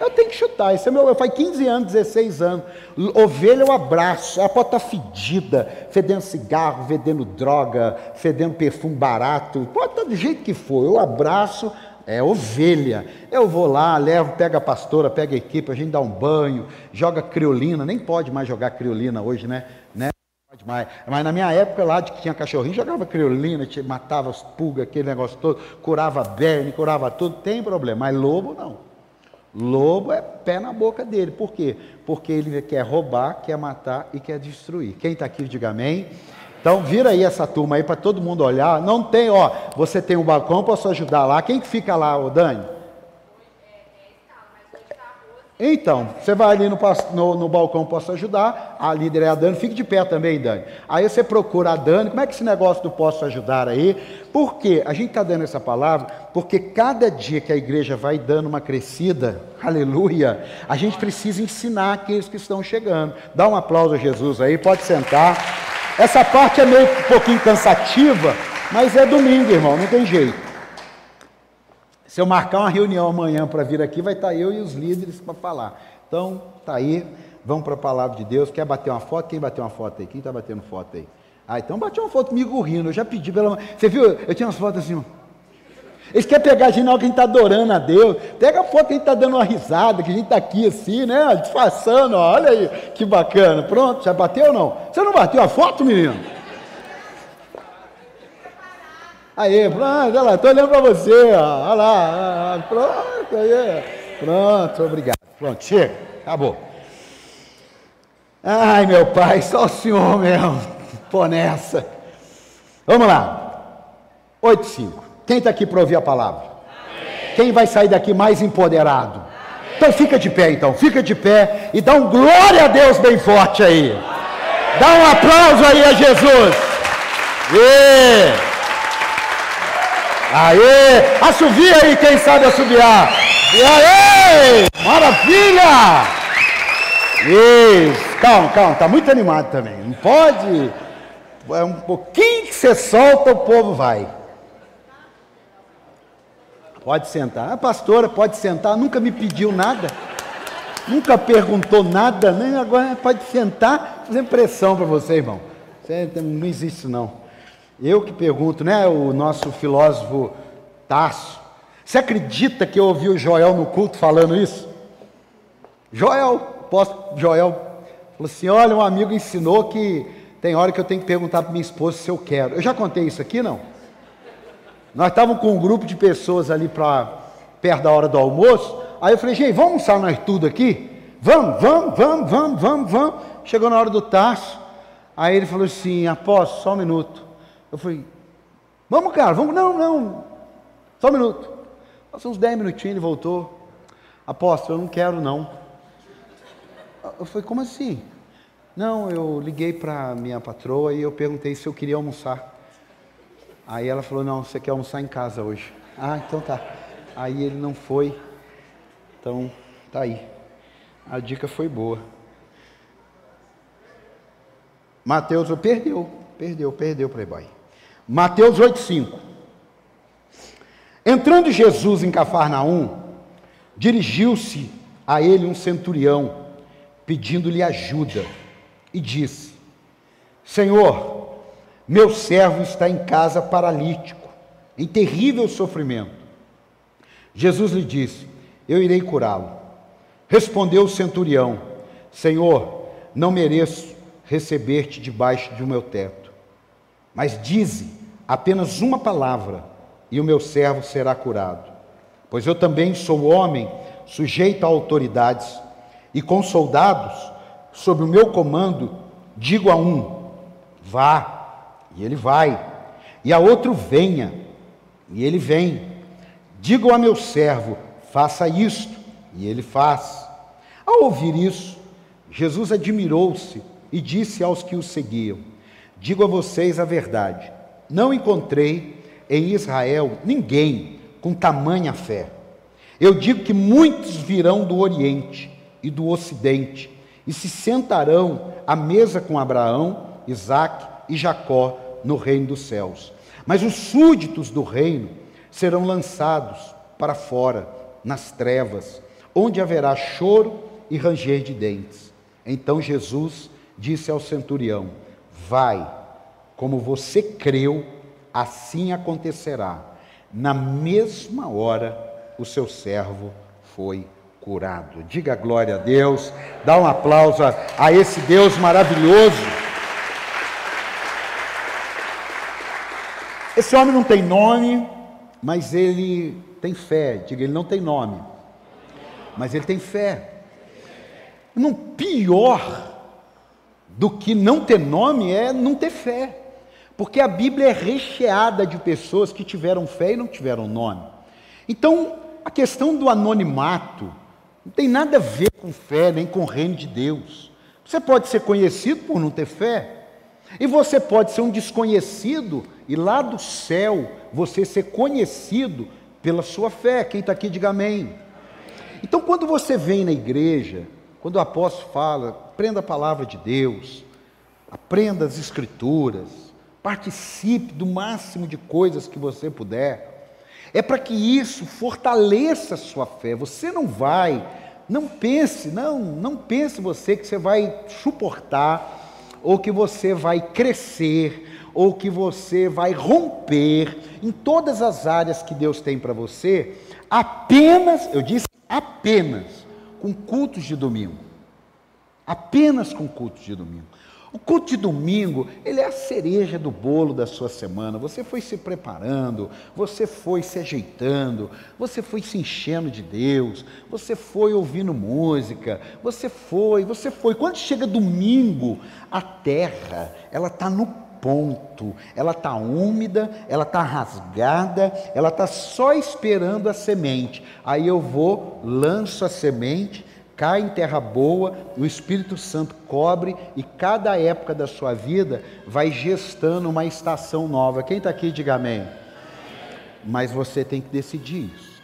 Eu tenho que chutar. Isso é meu, eu faz 15 anos, 16 anos. Ovelha eu abraço. Ela pode estar fedida, fedendo cigarro, fedendo droga, fedendo perfume barato. Pode estar do jeito que for. Eu abraço, é ovelha. Eu vou lá, levo, pega a pastora, pega a equipe, a gente dá um banho, joga criolina. Nem pode mais jogar criolina hoje, né? né? Pode mais. Mas na minha época lá de que tinha cachorrinho, jogava criolina, matava as pulgas, aquele negócio todo, curava berne, curava tudo, tem problema. Mas lobo não. Lobo é pé na boca dele. Por quê? Porque ele quer roubar, quer matar e quer destruir. Quem está aqui, diga amém. Então, vira aí essa turma aí para todo mundo olhar. Não tem, ó, você tem um balcão, posso ajudar lá. Quem que fica lá, o Dani? Então, você vai ali no, no, no, balcão, posso ajudar. A líder é a Dani, fique de pé também, Dani. Aí você procura a Dani, como é que esse negócio do posso ajudar aí? Por quê? A gente está dando essa palavra porque cada dia que a igreja vai dando uma crescida, aleluia, a gente precisa ensinar aqueles que estão chegando. Dá um aplauso a Jesus aí, pode sentar. Essa parte é meio um pouquinho cansativa, mas é domingo, irmão, não tem jeito. Se eu marcar uma reunião amanhã para vir aqui, vai estar tá eu e os líderes para falar. Então, tá aí, vamos para a palavra de Deus. Quer bater uma foto? Quem bateu uma foto aí? Quem está batendo foto aí? Ah, então bate uma foto comigo rindo. Eu já pedi pela. Você viu? Eu tinha umas fotos assim. Eles querem pegar a gente na hora que a gente está adorando a Deus. Pega a foto que a gente está dando uma risada, que a gente está aqui assim, né? Disfarçando, olha aí, que bacana. Pronto, já bateu ou não? Você não bateu a foto, menino? Aí, pronto, olha lá, estou olhando para você, ó, olha lá, pronto, aí, pronto, obrigado. Pronto, chega, acabou. Ai, meu pai, só o senhor mesmo, pô nessa. Vamos lá, 8 5. Quem está aqui para ouvir a palavra? Amém. Quem vai sair daqui mais empoderado? Amém. Então fica de pé, então, fica de pé e dá um glória a Deus bem forte aí. Amém. Dá um aplauso aí a Jesus. E... Aê! Assovia aí quem sabe assobiar. E aê! Maravilha! Isso. Calma, calma, tá muito animado também. Não pode. É um pouquinho que você solta, o povo vai. Pode sentar. A pastora pode sentar, nunca me pediu nada. Nunca perguntou nada, nem agora pode sentar, fazendo pressão para você, irmão. Não existe isso não. Eu que pergunto, né? O nosso filósofo Tasso. Você acredita que eu ouvi o Joel no culto falando isso? Joel, posso, Joel falou assim: olha, um amigo ensinou que tem hora que eu tenho que perguntar para minha esposa se eu quero. Eu já contei isso aqui, não? Nós estávamos com um grupo de pessoas ali para perto da hora do almoço. Aí eu falei, gente, vamos almoçar nós tudo aqui? Vamos, vamos, vamos, vamos, vamos, vamos. Chegou na hora do taço. Aí ele falou assim, apóstolo, só um minuto. Eu falei, vamos, cara, vamos, não, não, só um minuto. Passou uns 10 minutinhos, ele voltou. Apóstolo, eu não quero não. Eu falei, como assim? Não, eu liguei para minha patroa e eu perguntei se eu queria almoçar. Aí ela falou, não, você quer almoçar em casa hoje. Ah, então tá. Aí ele não foi. Então, tá aí. A dica foi boa. Mateus perdeu, perdeu, perdeu, playboy. Mateus 8,5. Entrando Jesus em Cafarnaum, dirigiu-se a ele um centurião, pedindo-lhe ajuda, e disse: Senhor, meu servo está em casa paralítico, em terrível sofrimento. Jesus lhe disse: Eu irei curá-lo. Respondeu o centurião: Senhor, não mereço receber-te debaixo do meu teto, mas dize apenas uma palavra e o meu servo será curado. Pois eu também sou homem, sujeito a autoridades, e com soldados, sob o meu comando, digo a um: vá, e ele vai, e a outro: venha, e ele vem. Digo a meu servo: faça isto, e ele faz. Ao ouvir isso, Jesus admirou-se e disse aos que o seguiam: Digo a vocês a verdade, não encontrei em Israel ninguém com tamanha fé. Eu digo que muitos virão do Oriente e do Ocidente e se sentarão à mesa com Abraão, Isaque e Jacó no reino dos céus. Mas os súditos do reino serão lançados para fora, nas trevas, onde haverá choro e ranger de dentes. Então Jesus disse ao centurião: Vai, como você creu, assim acontecerá. Na mesma hora, o seu servo foi curado. Diga glória a Deus, dá um aplauso a, a esse Deus maravilhoso. Esse homem não tem nome, mas ele tem fé. Diga, ele não tem nome, mas ele tem fé. Não pior do que não ter nome é não ter fé. Porque a Bíblia é recheada de pessoas que tiveram fé e não tiveram nome. Então, a questão do anonimato não tem nada a ver com fé, nem com o reino de Deus. Você pode ser conhecido por não ter fé, e você pode ser um desconhecido e lá do céu você ser conhecido pela sua fé. Quem está aqui, diga amém. Então, quando você vem na igreja, quando o apóstolo fala, aprenda a palavra de Deus, aprenda as escrituras, participe do máximo de coisas que você puder, é para que isso fortaleça a sua fé. Você não vai, não pense, não, não pense você que você vai suportar ou que você vai crescer, ou que você vai romper em todas as áreas que Deus tem para você, apenas, eu disse apenas, com cultos de domingo. Apenas com cultos de domingo. O culto de domingo, ele é a cereja do bolo da sua semana. Você foi se preparando, você foi se ajeitando, você foi se enchendo de Deus, você foi ouvindo música, você foi, você foi. Quando chega domingo, a terra, ela está no ponto, ela está úmida, ela está rasgada, ela está só esperando a semente. Aí eu vou, lanço a semente cai em terra boa, o Espírito Santo cobre e cada época da sua vida vai gestando uma estação nova. Quem está aqui, diga amém. Mas você tem que decidir isso.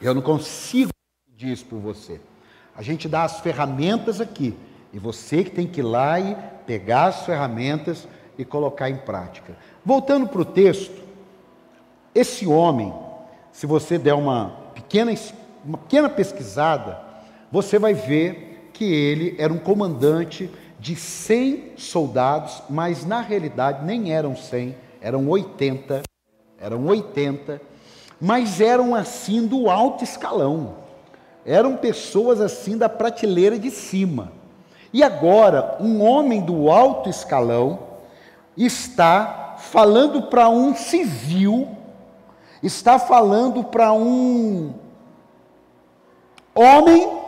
Eu não consigo decidir isso por você. A gente dá as ferramentas aqui e você que tem que ir lá e pegar as ferramentas e colocar em prática. Voltando para o texto, esse homem, se você der uma pequena, uma pequena pesquisada, você vai ver que ele era um comandante de 100 soldados, mas na realidade nem eram 100, eram 80, eram 80, mas eram assim do alto escalão. Eram pessoas assim da prateleira de cima. E agora, um homem do alto escalão está falando para um civil, está falando para um homem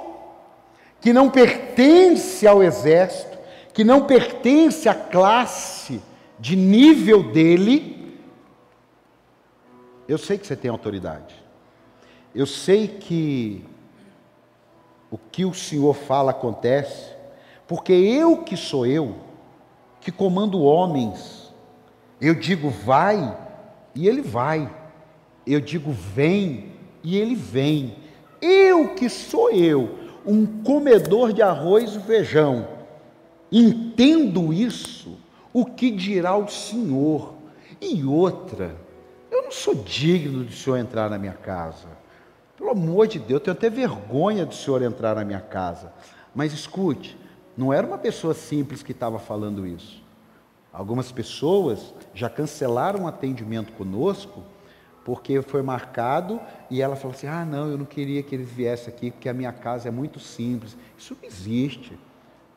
que não pertence ao exército, que não pertence à classe de nível dele, eu sei que você tem autoridade. Eu sei que o que o Senhor fala acontece, porque eu que sou eu, que comando homens, eu digo vai, e ele vai. Eu digo vem, e ele vem. Eu que sou eu, um comedor de arroz e feijão. Entendo isso, o que dirá o Senhor? E outra, eu não sou digno do Senhor entrar na minha casa. Pelo amor de Deus, eu tenho até vergonha do Senhor entrar na minha casa. Mas escute, não era uma pessoa simples que estava falando isso. Algumas pessoas já cancelaram um atendimento conosco porque foi marcado e ela falou assim: ah, não, eu não queria que eles viessem aqui porque a minha casa é muito simples. Isso não existe.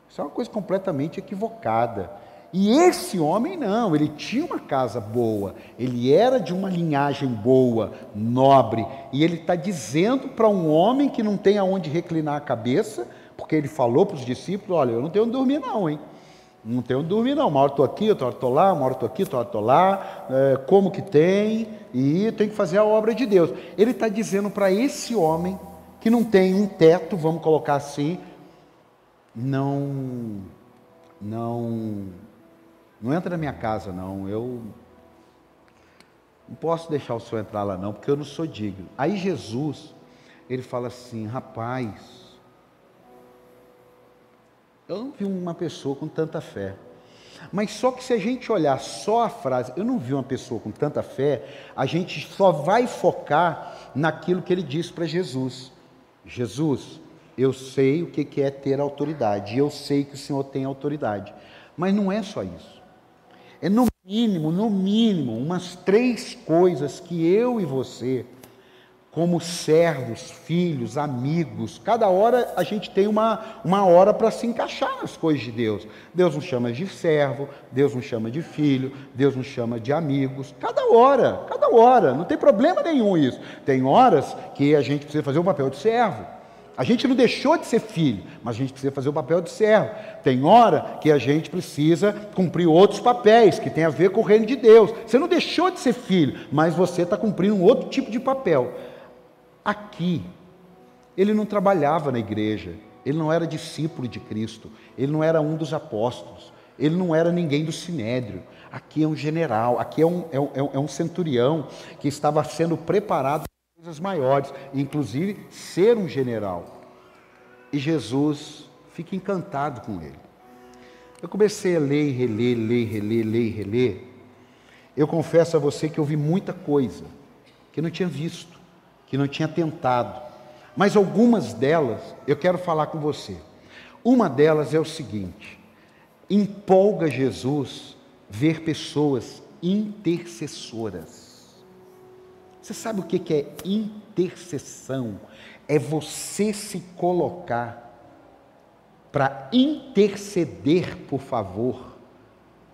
Isso é uma coisa completamente equivocada. E esse homem não, ele tinha uma casa boa, ele era de uma linhagem boa, nobre, e ele está dizendo para um homem que não tem aonde reclinar a cabeça, porque ele falou para os discípulos: olha, eu não tenho onde dormir, não, hein? Não tenho dormir, não. Uma hora estou aqui, outra hora estou lá, uma hora estou aqui, outra hora estou lá. É, como que tem? E tem que fazer a obra de Deus. Ele está dizendo para esse homem que não tem um teto, vamos colocar assim, não não não entra na minha casa não, eu não posso deixar o senhor entrar lá não, porque eu não sou digno. Aí Jesus, ele fala assim, rapaz, eu não vi uma pessoa com tanta fé. Mas só que se a gente olhar só a frase, eu não vi uma pessoa com tanta fé, a gente só vai focar naquilo que ele disse para Jesus. Jesus, eu sei o que é ter autoridade, eu sei que o Senhor tem autoridade. Mas não é só isso. É no mínimo, no mínimo, umas três coisas que eu e você como servos, filhos, amigos. Cada hora a gente tem uma, uma hora para se encaixar nas coisas de Deus. Deus nos chama de servo, Deus nos chama de filho, Deus nos chama de amigos. Cada hora, cada hora, não tem problema nenhum isso. Tem horas que a gente precisa fazer o papel de servo. A gente não deixou de ser filho, mas a gente precisa fazer o papel de servo. Tem hora que a gente precisa cumprir outros papéis que tem a ver com o reino de Deus. Você não deixou de ser filho, mas você está cumprindo um outro tipo de papel. Aqui, ele não trabalhava na igreja, ele não era discípulo de Cristo, ele não era um dos apóstolos, ele não era ninguém do sinédrio. Aqui é um general, aqui é um, é um, é um centurião que estava sendo preparado para coisas maiores, inclusive ser um general. E Jesus fica encantado com ele. Eu comecei a ler e reler, ler, reler, ler e reler. Eu confesso a você que eu vi muita coisa que eu não tinha visto que não tinha tentado. Mas algumas delas eu quero falar com você. Uma delas é o seguinte: empolga Jesus ver pessoas intercessoras. Você sabe o que é intercessão? É você se colocar para interceder por favor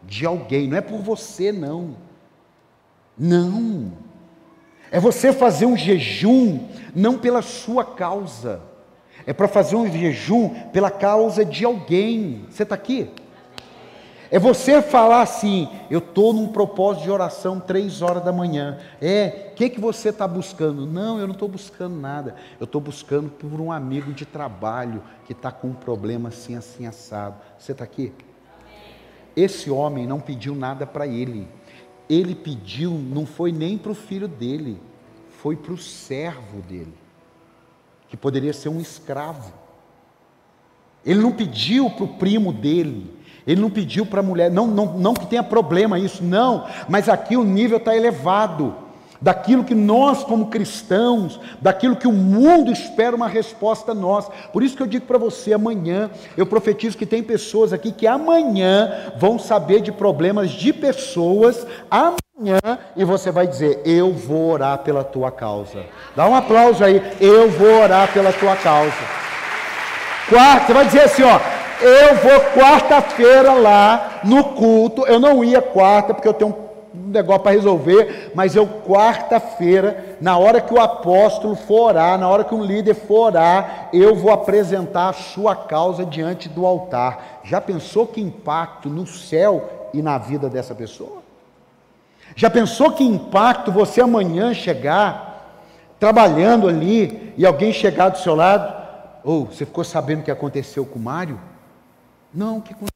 de alguém, não é por você, não. Não. É você fazer um jejum não pela sua causa, é para fazer um jejum pela causa de alguém. Você está aqui? É você falar assim: eu estou num propósito de oração três horas da manhã. É, o que, que você está buscando? Não, eu não estou buscando nada. Eu estou buscando por um amigo de trabalho que está com um problema assim, assim, assado. Você está aqui? Esse homem não pediu nada para ele ele pediu, não foi nem para o filho dele, foi para o servo dele, que poderia ser um escravo. Ele não pediu para o primo dele, ele não pediu para a mulher, não, não, não que tenha problema isso, não, mas aqui o nível está elevado daquilo que nós, como cristãos, daquilo que o mundo espera uma resposta nossa. Por isso que eu digo para você, amanhã, eu profetizo que tem pessoas aqui que amanhã vão saber de problemas de pessoas, amanhã, e você vai dizer: Eu vou orar pela tua causa. Dá um aplauso aí, eu vou orar pela tua causa. Quarta, você vai dizer assim: Ó. Eu vou quarta-feira lá no culto. Eu não ia quarta porque eu tenho um negócio para resolver, mas eu, quarta-feira, na hora que o apóstolo for orar, na hora que um líder for orar, eu vou apresentar a sua causa diante do altar. Já pensou que impacto no céu e na vida dessa pessoa? Já pensou que impacto você amanhã chegar, trabalhando ali, e alguém chegar do seu lado? Ou oh, você ficou sabendo o que aconteceu com o Mário? Não, o que aconteceu?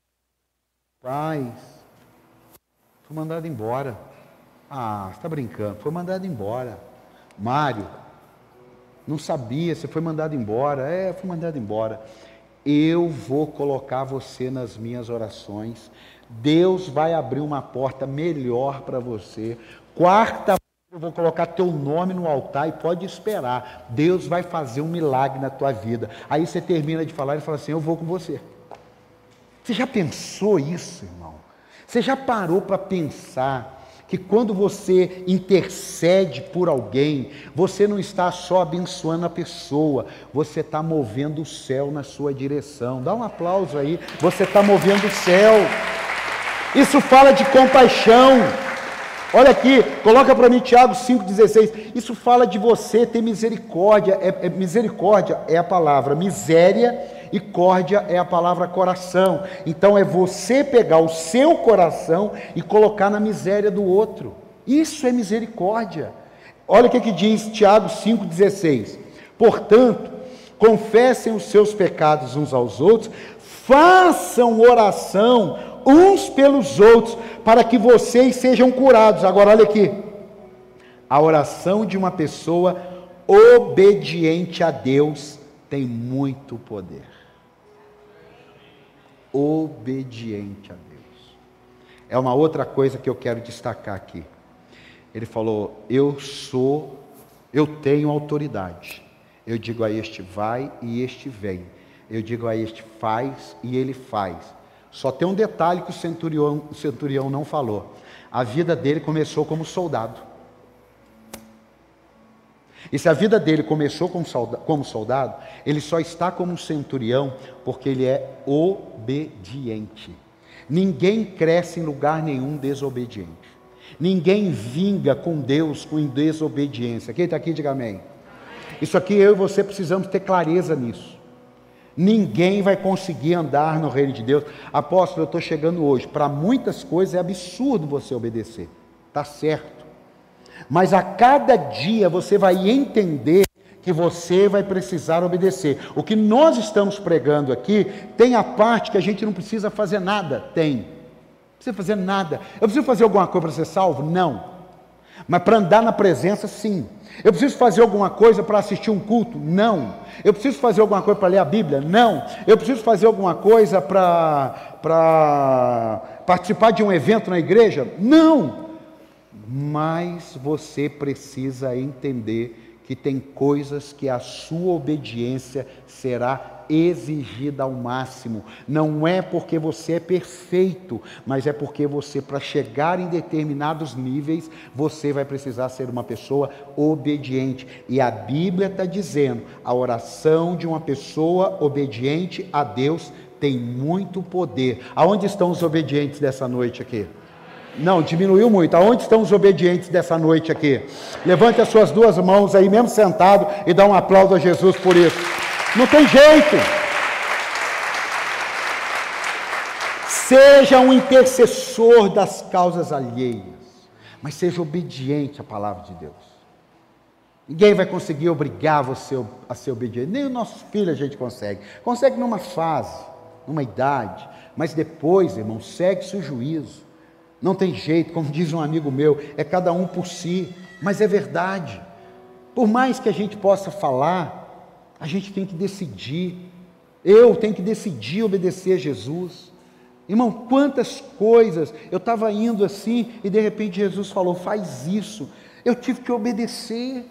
Paz foi mandado embora. Ah, você está brincando? Foi mandado embora. Mário, não sabia, você foi mandado embora. É, fui mandado embora. Eu vou colocar você nas minhas orações. Deus vai abrir uma porta melhor para você. Quarta eu vou colocar teu nome no altar e pode esperar. Deus vai fazer um milagre na tua vida. Aí você termina de falar e fala assim: Eu vou com você. Você já pensou isso, irmão? Você já parou para pensar que quando você intercede por alguém, você não está só abençoando a pessoa, você está movendo o céu na sua direção. Dá um aplauso aí, você está movendo o céu. Isso fala de compaixão. Olha aqui, coloca para mim Tiago 5,16. Isso fala de você ter misericórdia. É, é, misericórdia é a palavra miséria e córdia é a palavra coração. Então é você pegar o seu coração e colocar na miséria do outro. Isso é misericórdia. Olha o que, que diz Tiago 5,16. Portanto, confessem os seus pecados uns aos outros, façam oração uns pelos outros, para que vocês sejam curados. Agora, olha aqui. A oração de uma pessoa obediente a Deus tem muito poder. Obediente a Deus. É uma outra coisa que eu quero destacar aqui. Ele falou: Eu sou, eu tenho autoridade. Eu digo a este vai e este vem. Eu digo a este faz e ele faz. Só tem um detalhe que o centurião, o centurião não falou. A vida dele começou como soldado. E se a vida dele começou como soldado, ele só está como centurião porque ele é obediente. Ninguém cresce em lugar nenhum desobediente. Ninguém vinga com Deus com desobediência. Quem está aqui, diga amém. Isso aqui eu e você precisamos ter clareza nisso. Ninguém vai conseguir andar no reino de Deus. Apóstolo, eu estou chegando hoje. Para muitas coisas é absurdo você obedecer. Está certo. Mas a cada dia você vai entender que você vai precisar obedecer. O que nós estamos pregando aqui tem a parte que a gente não precisa fazer nada. Tem. Não precisa fazer nada. Eu preciso fazer alguma coisa para ser salvo? Não. Mas para andar na presença, sim. Eu preciso fazer alguma coisa para assistir um culto? Não. Eu preciso fazer alguma coisa para ler a Bíblia? Não. Eu preciso fazer alguma coisa para, participar de um evento na igreja? Não mas você precisa entender que tem coisas que a sua obediência será exigida ao máximo. Não é porque você é perfeito, mas é porque você, para chegar em determinados níveis, você vai precisar ser uma pessoa obediente. E a Bíblia está dizendo: a oração de uma pessoa obediente a Deus tem muito poder. Aonde estão os obedientes dessa noite aqui? Não, diminuiu muito. Aonde estão os obedientes dessa noite aqui? Levante as suas duas mãos aí, mesmo sentado, e dá um aplauso a Jesus por isso. Não tem jeito. Seja um intercessor das causas alheias, mas seja obediente à palavra de Deus. Ninguém vai conseguir obrigar você a ser obediente, nem os nossos filhos a gente consegue. Consegue numa fase, numa idade, mas depois, irmão, segue-se o juízo. Não tem jeito, como diz um amigo meu, é cada um por si, mas é verdade. Por mais que a gente possa falar, a gente tem que decidir. Eu tenho que decidir obedecer a Jesus. Irmão, quantas coisas eu estava indo assim e de repente Jesus falou: faz isso. Eu tive que obedecer.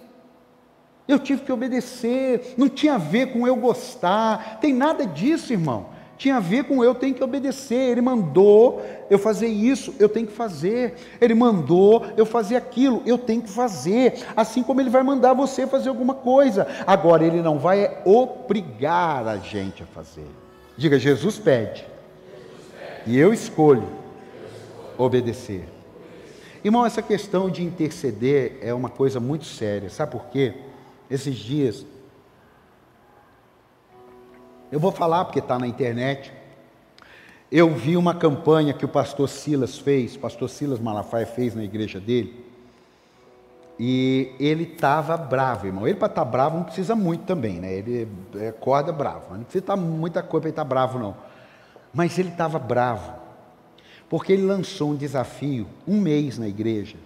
Eu tive que obedecer. Não tinha a ver com eu gostar. Tem nada disso, irmão tinha a ver com eu tenho que obedecer. Ele mandou eu fazer isso, eu tenho que fazer. Ele mandou eu fazer aquilo, eu tenho que fazer. Assim como ele vai mandar você fazer alguma coisa. Agora, ele não vai obrigar a gente a fazer. Diga, Jesus pede. E eu escolho obedecer. Irmão, essa questão de interceder é uma coisa muito séria. Sabe por quê? Esses dias eu vou falar porque está na internet. Eu vi uma campanha que o pastor Silas fez, pastor Silas Malafaia fez na igreja dele. E ele estava bravo, irmão. Ele para estar tá bravo não precisa muito também, né? Ele é corda bravo. Não precisa estar tá muita coisa para estar tá bravo, não. Mas ele estava bravo. Porque ele lançou um desafio, um mês na igreja.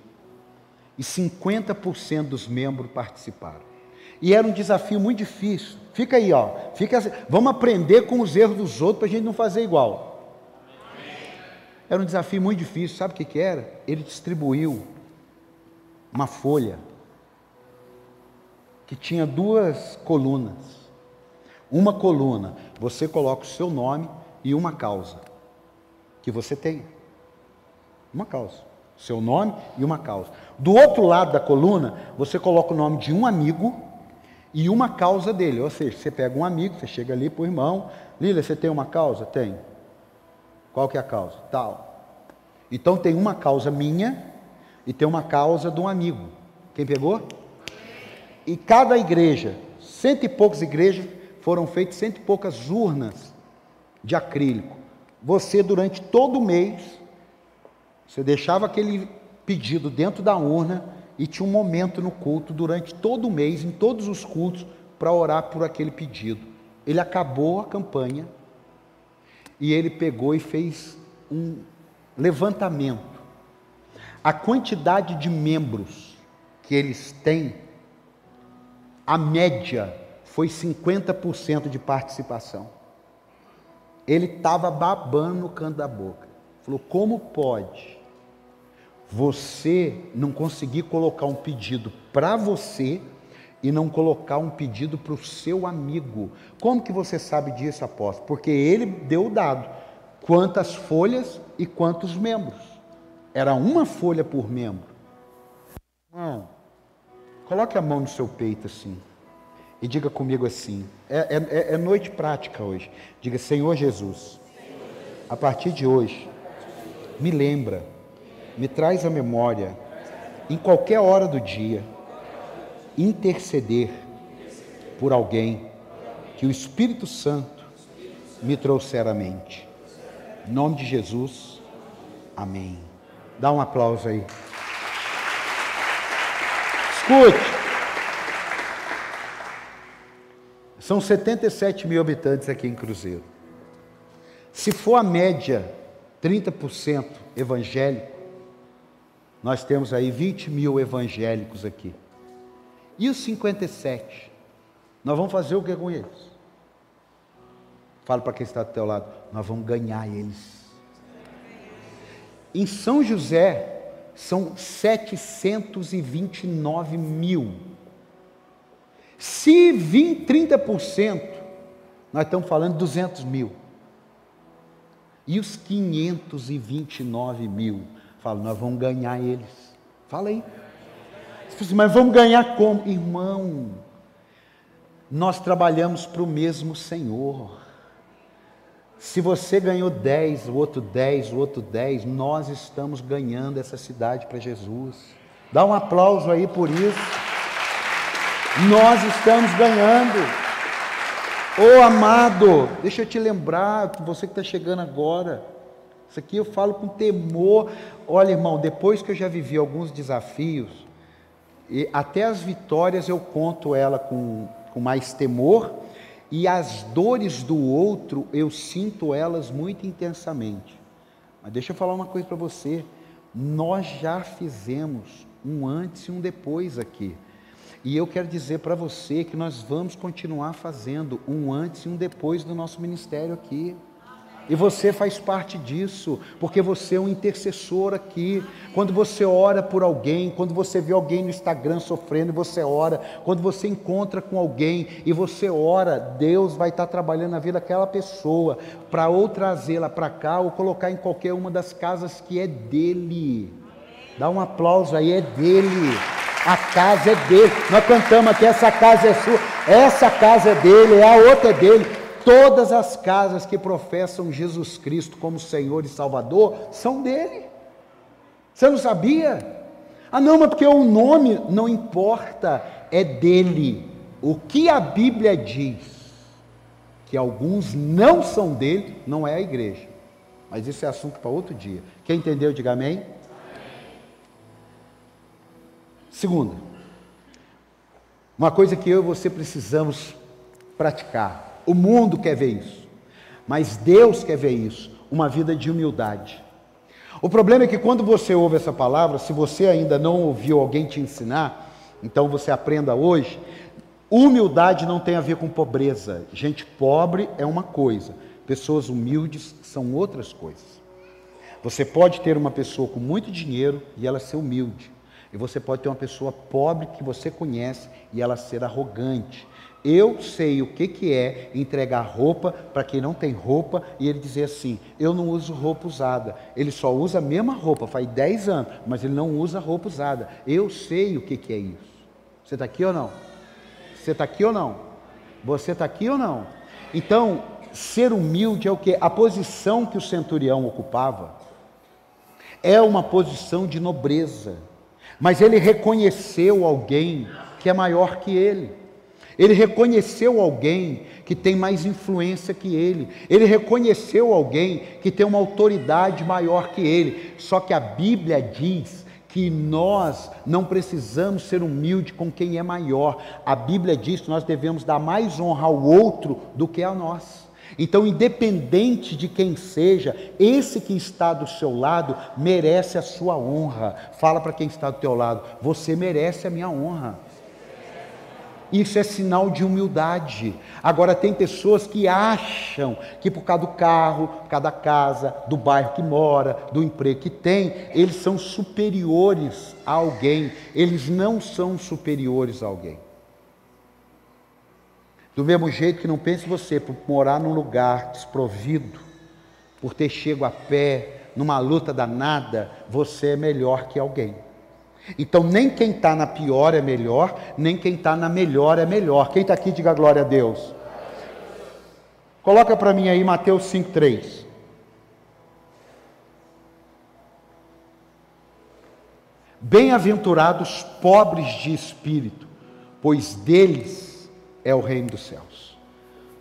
E 50% dos membros participaram. E era um desafio muito difícil. Fica aí, ó. Fica assim. Vamos aprender com os erros dos outros para a gente não fazer igual. Era um desafio muito difícil. Sabe o que, que era? Ele distribuiu uma folha que tinha duas colunas. Uma coluna, você coloca o seu nome e uma causa que você tem. Uma causa. Seu nome e uma causa. Do outro lado da coluna, você coloca o nome de um amigo e uma causa dele. Ou seja, você pega um amigo, você chega ali para o irmão, Lília, você tem uma causa? Tem. Qual que é a causa? Tal. Então tem uma causa minha e tem uma causa de um amigo. Quem pegou? E cada igreja, cento e poucas igrejas, foram feitas cento e poucas urnas de acrílico. Você, durante todo o mês, você deixava aquele pedido dentro da urna e tinha um momento no culto durante todo o mês, em todos os cultos, para orar por aquele pedido. Ele acabou a campanha e ele pegou e fez um levantamento. A quantidade de membros que eles têm, a média foi 50% de participação. Ele estava babando no canto da boca. Falou: como pode você não conseguir colocar um pedido para você e não colocar um pedido para o seu amigo? Como que você sabe disso, apóstolo? Porque ele deu o dado: quantas folhas e quantos membros. Era uma folha por membro. Não. Coloque a mão no seu peito assim. E diga comigo assim: é, é, é noite prática hoje. Diga, Senhor Jesus, a partir de hoje, me lembra, me traz a memória, em qualquer hora do dia, interceder por alguém que o Espírito Santo me trouxer à mente. Em nome de Jesus, amém. Dá um aplauso aí. Escute. São 77 mil habitantes aqui em Cruzeiro. Se for a média 30% evangélico, nós temos aí 20 mil evangélicos aqui. E os 57? Nós vamos fazer o que com eles? Fala para quem está do teu lado, nós vamos ganhar eles. Em São José, são 729 mil. Se vir 30%, nós estamos falando de 200 mil. E os 529 mil? Falo, nós vamos ganhar eles. Fala aí. Assim, mas vamos ganhar como? Irmão, nós trabalhamos para o mesmo Senhor. Se você ganhou 10, o outro 10, o outro 10, nós estamos ganhando essa cidade para Jesus. Dá um aplauso aí por isso. Nós estamos ganhando. Ô oh, amado, deixa eu te lembrar, você que está chegando agora. Isso aqui eu falo com temor. Olha, irmão, depois que eu já vivi alguns desafios, e até as vitórias eu conto ela com, com mais temor, e as dores do outro eu sinto elas muito intensamente. Mas deixa eu falar uma coisa para você: nós já fizemos um antes e um depois aqui. E eu quero dizer para você que nós vamos continuar fazendo um antes e um depois do nosso ministério aqui. E você faz parte disso, porque você é um intercessor aqui. Quando você ora por alguém, quando você vê alguém no Instagram sofrendo e você ora, quando você encontra com alguém e você ora, Deus vai estar trabalhando na vida daquela pessoa para ou trazê-la para cá ou colocar em qualquer uma das casas que é dele. Dá um aplauso aí, é dele. A casa é dele. Nós cantamos aqui: essa casa é sua, essa casa é dele, a outra é dele. Todas as casas que professam Jesus Cristo como Senhor e Salvador são dele. Você não sabia? Ah, não, mas porque o nome não importa, é dele. O que a Bíblia diz que alguns não são dele, não é a igreja. Mas isso é assunto para outro dia. Quem entendeu, diga amém. Segunda, uma coisa que eu e você precisamos praticar. O mundo quer ver isso, mas Deus quer ver isso, uma vida de humildade. O problema é que quando você ouve essa palavra, se você ainda não ouviu alguém te ensinar, então você aprenda hoje. Humildade não tem a ver com pobreza. Gente pobre é uma coisa, pessoas humildes são outras coisas. Você pode ter uma pessoa com muito dinheiro e ela ser humilde. E você pode ter uma pessoa pobre que você conhece e ela ser arrogante. Eu sei o que, que é entregar roupa para quem não tem roupa e ele dizer assim: eu não uso roupa usada. Ele só usa a mesma roupa, faz 10 anos, mas ele não usa roupa usada. Eu sei o que, que é isso. Você está aqui ou não? Você está aqui ou não? Você está aqui ou não? Então, ser humilde é o que? A posição que o centurião ocupava é uma posição de nobreza. Mas ele reconheceu alguém que é maior que ele. Ele reconheceu alguém que tem mais influência que ele. Ele reconheceu alguém que tem uma autoridade maior que ele. Só que a Bíblia diz que nós não precisamos ser humildes com quem é maior. A Bíblia diz que nós devemos dar mais honra ao outro do que a nós. Então, independente de quem seja, esse que está do seu lado merece a sua honra. Fala para quem está do teu lado, você merece a minha honra. Isso é sinal de humildade. Agora, tem pessoas que acham que por causa do carro, por causa da casa, do bairro que mora, do emprego que tem, eles são superiores a alguém. Eles não são superiores a alguém. Do mesmo jeito que não pense você, por morar num lugar desprovido, por ter chego a pé, numa luta danada, você é melhor que alguém. Então, nem quem está na pior é melhor, nem quem está na melhor é melhor. Quem está aqui, diga glória a Deus. Coloca para mim aí Mateus 5,3. Bem-aventurados pobres de espírito, pois deles é o reino dos céus.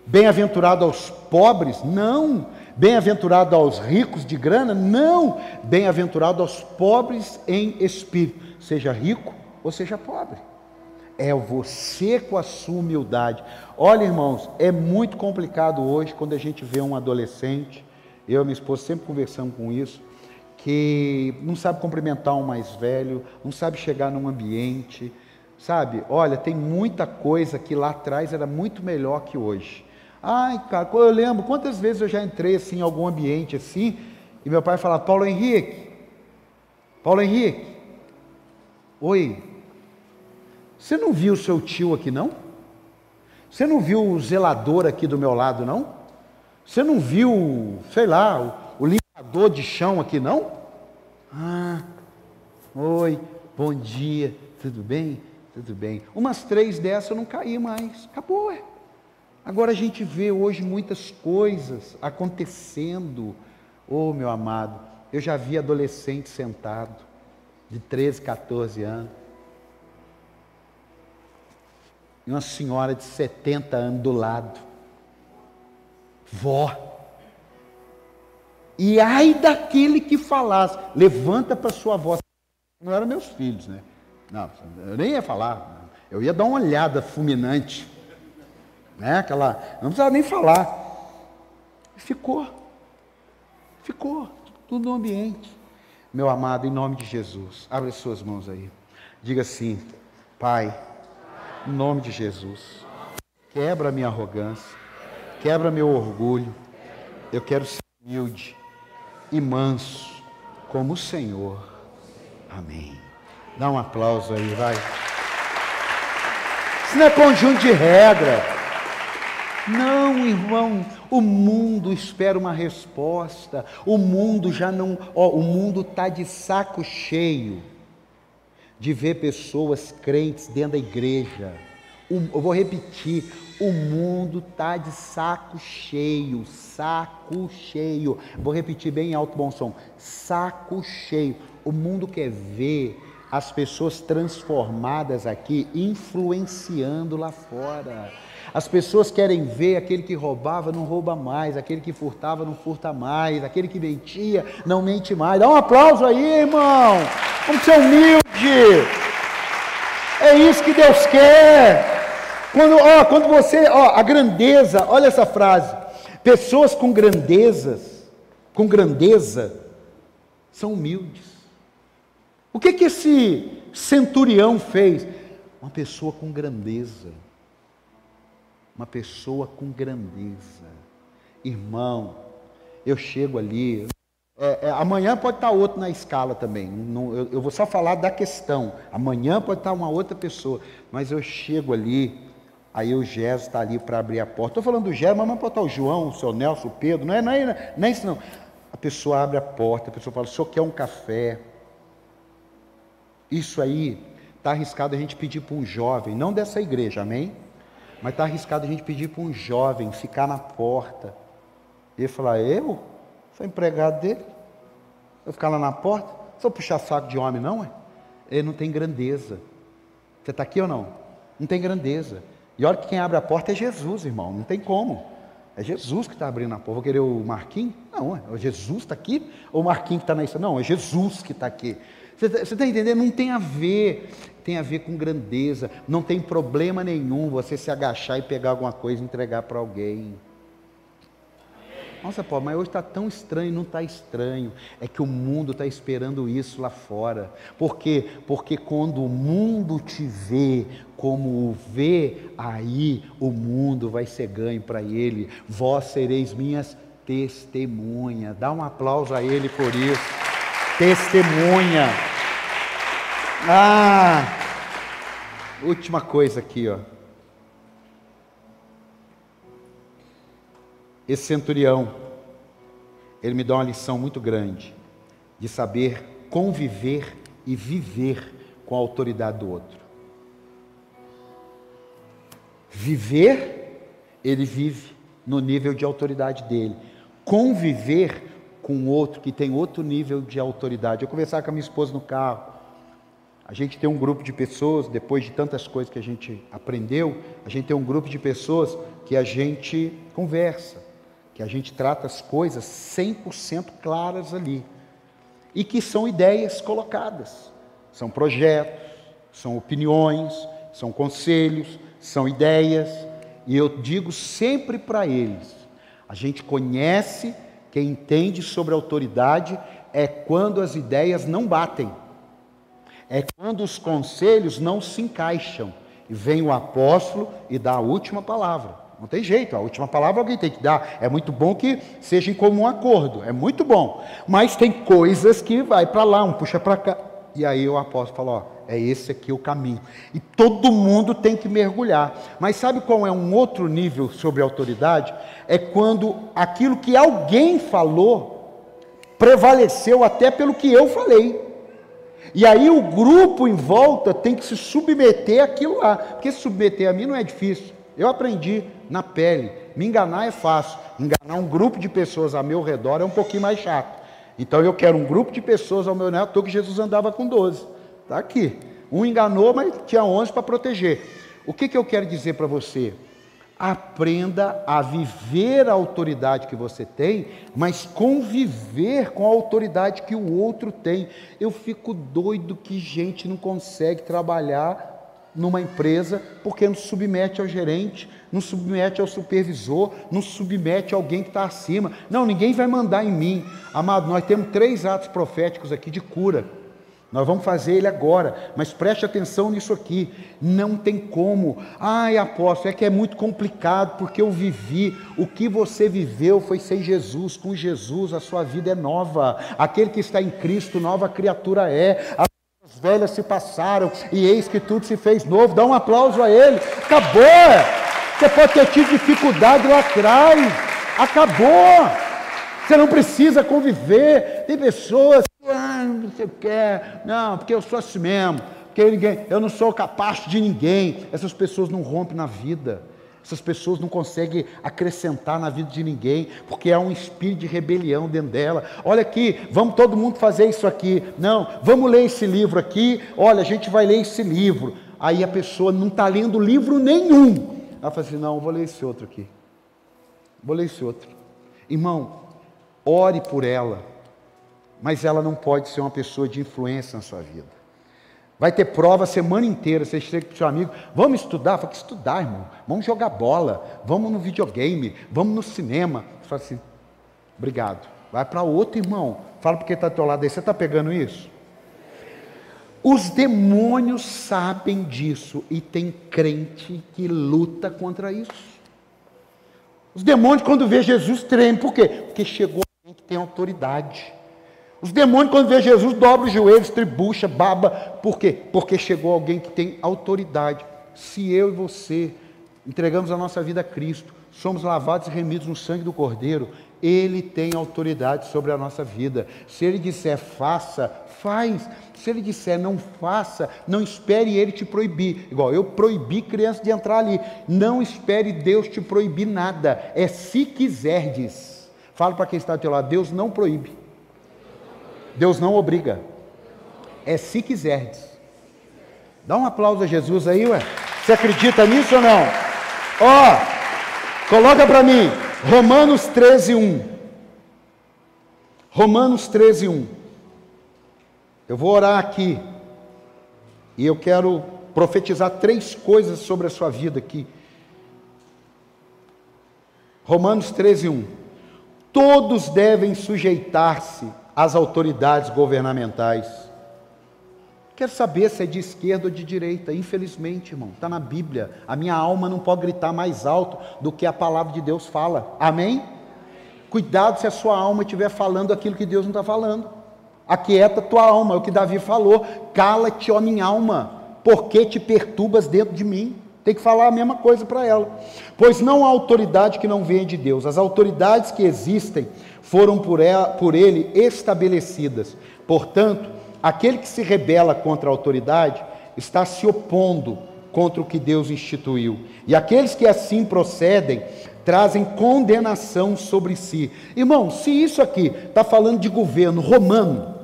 Bem-aventurado aos pobres? Não. Bem-aventurado aos ricos de grana? Não. Bem-aventurado aos pobres em espírito seja rico ou seja pobre. É você com a sua humildade. Olha, irmãos, é muito complicado hoje quando a gente vê um adolescente, eu e minha esposa sempre conversamos com isso, que não sabe cumprimentar um mais velho, não sabe chegar num ambiente, sabe? Olha, tem muita coisa que lá atrás era muito melhor que hoje. Ai, cara, eu lembro quantas vezes eu já entrei assim em algum ambiente assim, e meu pai falava, Paulo Henrique, Paulo Henrique, Oi, você não viu seu tio aqui não? Você não viu o zelador aqui do meu lado não? Você não viu, sei lá, o, o limpador de chão aqui não? Ah, oi, bom dia, tudo bem? Tudo bem. Umas três dessas eu não caí mais. Acabou, é. Agora a gente vê hoje muitas coisas acontecendo. Oh, meu amado, eu já vi adolescente sentado de 13, 14 anos. E uma senhora de 70 anos do lado. Vó. E ai daquele que falasse, levanta para sua voz. Não eram meus filhos, né? Não, eu nem ia falar. Eu ia dar uma olhada fulminante. Né? Aquela, não precisava nem falar. Ficou. Ficou. Tudo no ambiente. Meu amado, em nome de Jesus, abre as suas mãos aí. Diga assim: Pai, em nome de Jesus, quebra minha arrogância, quebra meu orgulho. Eu quero ser humilde e manso, como o Senhor. Amém. Dá um aplauso aí, vai. Isso não é conjunto de regra. Não, irmão, o mundo espera uma resposta. O mundo já não, ó, o mundo está de saco cheio de ver pessoas crentes dentro da igreja. eu vou repetir, o mundo está de saco cheio, saco cheio. Vou repetir bem alto, bom som. Saco cheio. O mundo quer ver as pessoas transformadas aqui, influenciando lá fora. As pessoas querem ver aquele que roubava não rouba mais, aquele que furtava não furta mais, aquele que mentia não mente mais. Dá um aplauso aí, irmão. Vamos ser humilde. É isso que Deus quer. Quando, ó, quando você, ó, a grandeza, olha essa frase. Pessoas com grandezas, com grandeza, são humildes. O que que esse centurião fez? Uma pessoa com grandeza uma pessoa com grandeza. Irmão, eu chego ali. É, é, amanhã pode estar outro na escala também. Não, eu, eu, vou só falar da questão. Amanhã pode estar uma outra pessoa. Mas eu chego ali, aí o Gés está ali para abrir a porta. Estou falando do Gés, mas não pode estar o João, o seu Nelson, o Pedro. Não é, não, é, não é isso não. A pessoa abre a porta, a pessoa fala, o senhor quer um café? Isso aí está arriscado a gente pedir para um jovem, não dessa igreja, amém? Mas está arriscado a gente pedir para um jovem ficar na porta. E ele falar, eu? Sou empregado dele? Eu ficar lá na porta? Sou puxar saco de homem, não é? Ele não tem grandeza. Você está aqui ou não? Não tem grandeza. E olha que quem abre a porta é Jesus, irmão. Não tem como. É Jesus que está abrindo a porta. Vou querer o Marquinhos? Não, é Jesus está aqui. Ou o Marquinhos que está na Não, é Jesus que está aqui. Você está tá entendendo? Não tem a ver tem a ver com grandeza. Não tem problema nenhum você se agachar e pegar alguma coisa e entregar para alguém. Nossa, Paulo, mas hoje está tão estranho. Não está estranho. É que o mundo está esperando isso lá fora. Por quê? Porque quando o mundo te vê como o vê, aí o mundo vai ser ganho para ele. Vós sereis minhas testemunhas. Dá um aplauso a ele por isso. Testemunha. Ah! Última coisa aqui, ó. Esse centurião, ele me dá uma lição muito grande de saber conviver e viver com a autoridade do outro. Viver, ele vive no nível de autoridade dele. Conviver com outro que tem outro nível de autoridade. Eu conversava com a minha esposa no carro. A gente tem um grupo de pessoas, depois de tantas coisas que a gente aprendeu, a gente tem um grupo de pessoas que a gente conversa que a gente trata as coisas 100% claras ali. E que são ideias colocadas, são projetos, são opiniões, são conselhos, são ideias. E eu digo sempre para eles: a gente conhece, quem entende sobre autoridade, é quando as ideias não batem, é quando os conselhos não se encaixam. E vem o apóstolo e dá a última palavra. Não tem jeito, a última palavra alguém tem que dar. É muito bom que seja em comum acordo, é muito bom. Mas tem coisas que vai para lá, um puxa para cá. E aí o apóstolo fala: ó, é esse aqui o caminho. E todo mundo tem que mergulhar. Mas sabe qual é um outro nível sobre autoridade? É quando aquilo que alguém falou prevaleceu até pelo que eu falei. E aí o grupo em volta tem que se submeter àquilo lá. Porque se submeter a mim não é difícil. Eu aprendi na pele. Me enganar é fácil. Enganar um grupo de pessoas ao meu redor é um pouquinho mais chato. Então eu quero um grupo de pessoas ao meu redor, que Jesus andava com 12. Está aqui. Um enganou, mas tinha 11 para proteger. O que, que eu quero dizer para você? Aprenda a viver a autoridade que você tem, mas conviver com a autoridade que o outro tem. Eu fico doido que gente não consegue trabalhar numa empresa porque não submete ao gerente, não submete ao supervisor, não submete a alguém que está acima. Não, ninguém vai mandar em mim. Amado, nós temos três atos proféticos aqui de cura. Nós vamos fazer ele agora, mas preste atenção nisso aqui. Não tem como. Ai, apóstolo, é que é muito complicado porque eu vivi. O que você viveu foi sem Jesus. Com Jesus a sua vida é nova. Aquele que está em Cristo, nova criatura é. As velhas se passaram e eis que tudo se fez novo. Dá um aplauso a ele. Acabou. Você pode ter tido dificuldade lá atrás. Acabou. Você não precisa conviver. Tem pessoas que ah, você quer. Não, porque eu sou assim mesmo. Porque ninguém, eu não sou capaz de ninguém. Essas pessoas não rompem na vida. Essas pessoas não conseguem acrescentar na vida de ninguém, porque há um espírito de rebelião dentro dela. Olha aqui, vamos todo mundo fazer isso aqui. Não, vamos ler esse livro aqui. Olha, a gente vai ler esse livro. Aí a pessoa não está lendo livro nenhum. Ela fala assim: não, vou ler esse outro aqui. Vou ler esse outro. Irmão, ore por ela, mas ela não pode ser uma pessoa de influência na sua vida. Vai ter prova a semana inteira. Você chega para o seu amigo, vamos estudar? Fala que estudar, irmão. Vamos jogar bola, vamos no videogame, vamos no cinema. Você fala assim, obrigado. Vai para outro irmão. Fala porque está do teu lado aí. Você está pegando isso? Os demônios sabem disso e tem crente que luta contra isso. Os demônios, quando vê Jesus, tremem. Por quê? Porque chegou alguém que tem autoridade. Os demônios, quando vê Jesus, dobram os joelhos, tribucha, baba. Por quê? Porque chegou alguém que tem autoridade. Se eu e você entregamos a nossa vida a Cristo, somos lavados e remidos no sangue do Cordeiro, Ele tem autoridade sobre a nossa vida. Se Ele disser faça, faz. Se Ele disser não faça, não espere Ele te proibir. Igual eu proibi criança de entrar ali. Não espere Deus te proibir nada. É se quiserdes. Fala para quem está ao teu lado, Deus não proíbe. Deus não obriga. É se quiserdes. Dá um aplauso a Jesus aí, ué. Você acredita nisso ou não? Ó, oh, coloca para mim. Romanos 13, 1. Romanos 13, 1. Eu vou orar aqui. E eu quero profetizar três coisas sobre a sua vida aqui. Romanos 13, 1. Todos devem sujeitar-se às autoridades governamentais. Quero saber se é de esquerda ou de direita. Infelizmente, irmão, está na Bíblia. A minha alma não pode gritar mais alto do que a palavra de Deus fala. Amém? Cuidado se a sua alma estiver falando aquilo que Deus não está falando. Aquieta tua alma, é o que Davi falou. Cala-te, ó minha alma, porque te perturbas dentro de mim. Tem que falar a mesma coisa para ela. Pois não há autoridade que não venha de Deus. As autoridades que existem foram por, ela, por ele estabelecidas. Portanto, aquele que se rebela contra a autoridade está se opondo contra o que Deus instituiu. E aqueles que assim procedem trazem condenação sobre si. Irmão, se isso aqui está falando de governo romano,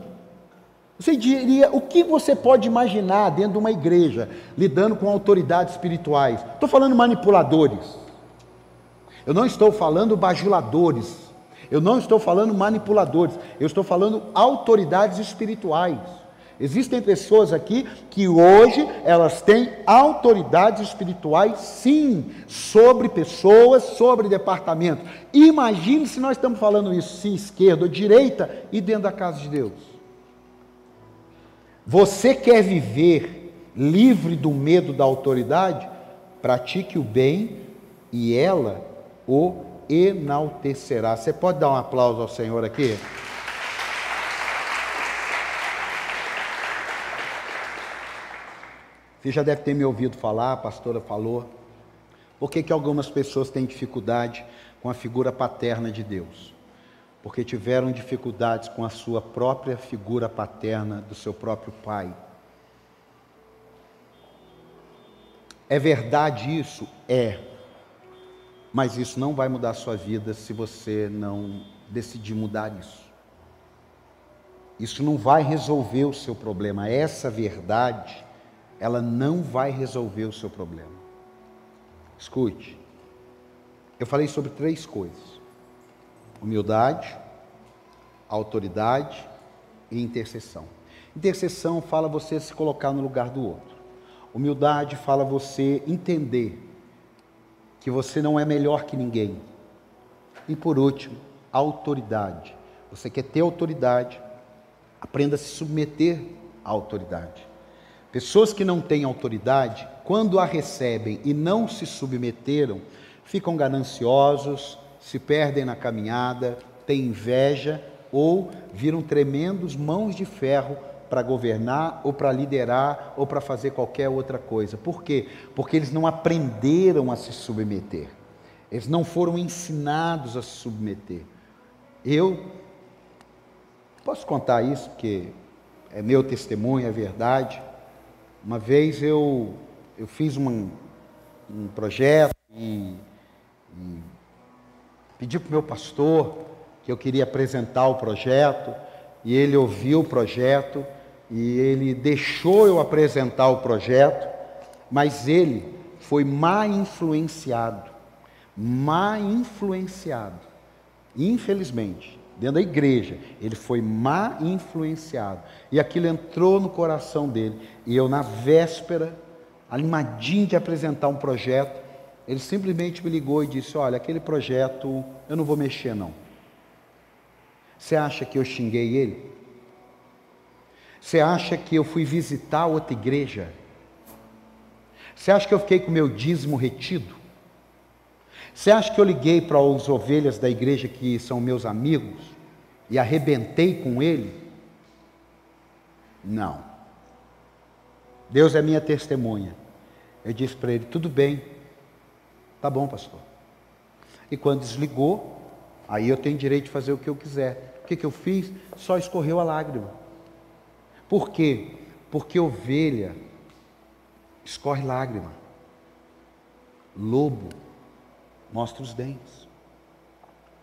você diria, o que você pode imaginar dentro de uma igreja lidando com autoridades espirituais? Estou falando manipuladores. Eu não estou falando bajuladores. Eu não estou falando manipuladores. Eu estou falando autoridades espirituais. Existem pessoas aqui que hoje elas têm autoridades espirituais, sim, sobre pessoas, sobre departamentos. Imagine se nós estamos falando isso, se esquerda ou direita, e dentro da casa de Deus. Você quer viver livre do medo da autoridade? Pratique o bem e ela o enaltecerá. Você pode dar um aplauso ao Senhor aqui? Você já deve ter me ouvido falar, a pastora falou. Por que, que algumas pessoas têm dificuldade com a figura paterna de Deus? porque tiveram dificuldades com a sua própria figura paterna, do seu próprio pai. É verdade isso? É. Mas isso não vai mudar a sua vida se você não decidir mudar isso. Isso não vai resolver o seu problema. Essa verdade, ela não vai resolver o seu problema. Escute. Eu falei sobre três coisas humildade, autoridade e intercessão. Intercessão fala você se colocar no lugar do outro. Humildade fala você entender que você não é melhor que ninguém. E por último, autoridade. Você quer ter autoridade, aprenda a se submeter à autoridade. Pessoas que não têm autoridade, quando a recebem e não se submeteram, ficam gananciosos, se perdem na caminhada, têm inveja ou viram tremendos mãos de ferro para governar ou para liderar ou para fazer qualquer outra coisa. Por quê? Porque eles não aprenderam a se submeter. Eles não foram ensinados a se submeter. Eu posso contar isso porque é meu testemunho, é verdade. Uma vez eu, eu fiz um, um projeto e, e Pedi para o meu pastor que eu queria apresentar o projeto, e ele ouviu o projeto, e ele deixou eu apresentar o projeto, mas ele foi má influenciado, má influenciado, infelizmente, dentro da igreja, ele foi má influenciado, e aquilo entrou no coração dele, e eu na véspera, animadinho de apresentar um projeto, ele simplesmente me ligou e disse: Olha, aquele projeto eu não vou mexer, não. Você acha que eu xinguei ele? Você acha que eu fui visitar outra igreja? Você acha que eu fiquei com meu dízimo retido? Você acha que eu liguei para as ovelhas da igreja que são meus amigos e arrebentei com ele? Não. Deus é minha testemunha. Eu disse para ele: tudo bem, Tá bom, pastor. E quando desligou, aí eu tenho direito de fazer o que eu quiser. O que, que eu fiz? Só escorreu a lágrima. Por quê? Porque ovelha escorre lágrima. Lobo mostra os dentes.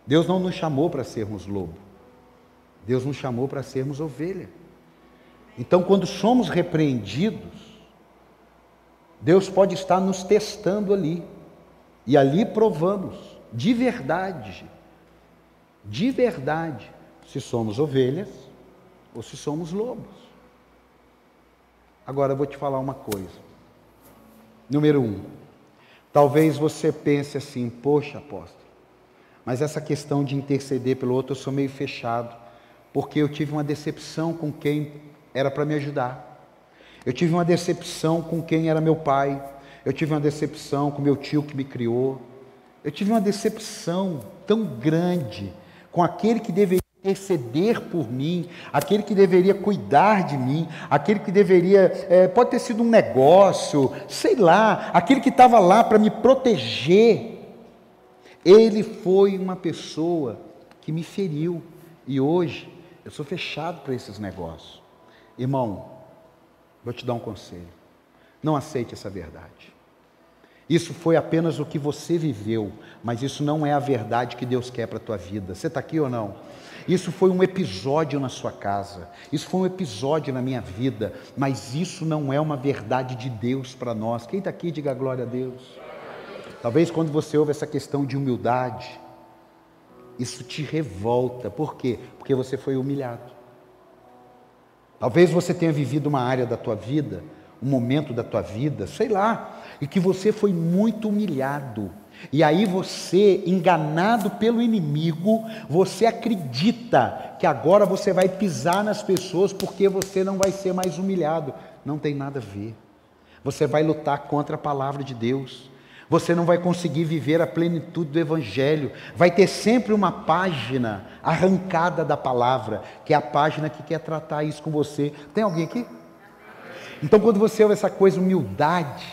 Deus não nos chamou para sermos lobo. Deus nos chamou para sermos ovelha. Então, quando somos repreendidos, Deus pode estar nos testando ali. E ali provamos, de verdade, de verdade, se somos ovelhas ou se somos lobos. Agora eu vou te falar uma coisa. Número um, talvez você pense assim: poxa, apóstolo, Mas essa questão de interceder pelo outro, eu sou meio fechado, porque eu tive uma decepção com quem era para me ajudar. Eu tive uma decepção com quem era meu pai. Eu tive uma decepção com meu tio que me criou. Eu tive uma decepção tão grande com aquele que deveria interceder por mim, aquele que deveria cuidar de mim, aquele que deveria, é, pode ter sido um negócio, sei lá, aquele que estava lá para me proteger. Ele foi uma pessoa que me feriu e hoje eu sou fechado para esses negócios. Irmão, vou te dar um conselho. Não aceite essa verdade. Isso foi apenas o que você viveu, mas isso não é a verdade que Deus quer para a tua vida. Você está aqui ou não? Isso foi um episódio na sua casa, isso foi um episódio na minha vida, mas isso não é uma verdade de Deus para nós. Quem está aqui, diga glória a Deus. Talvez quando você ouve essa questão de humildade, isso te revolta. Por quê? Porque você foi humilhado. Talvez você tenha vivido uma área da tua vida, um momento da tua vida, sei lá, e que você foi muito humilhado. E aí você, enganado pelo inimigo, você acredita que agora você vai pisar nas pessoas porque você não vai ser mais humilhado. Não tem nada a ver. Você vai lutar contra a palavra de Deus. Você não vai conseguir viver a plenitude do Evangelho. Vai ter sempre uma página arrancada da palavra, que é a página que quer tratar isso com você. Tem alguém aqui? Então, quando você ouve essa coisa, humildade,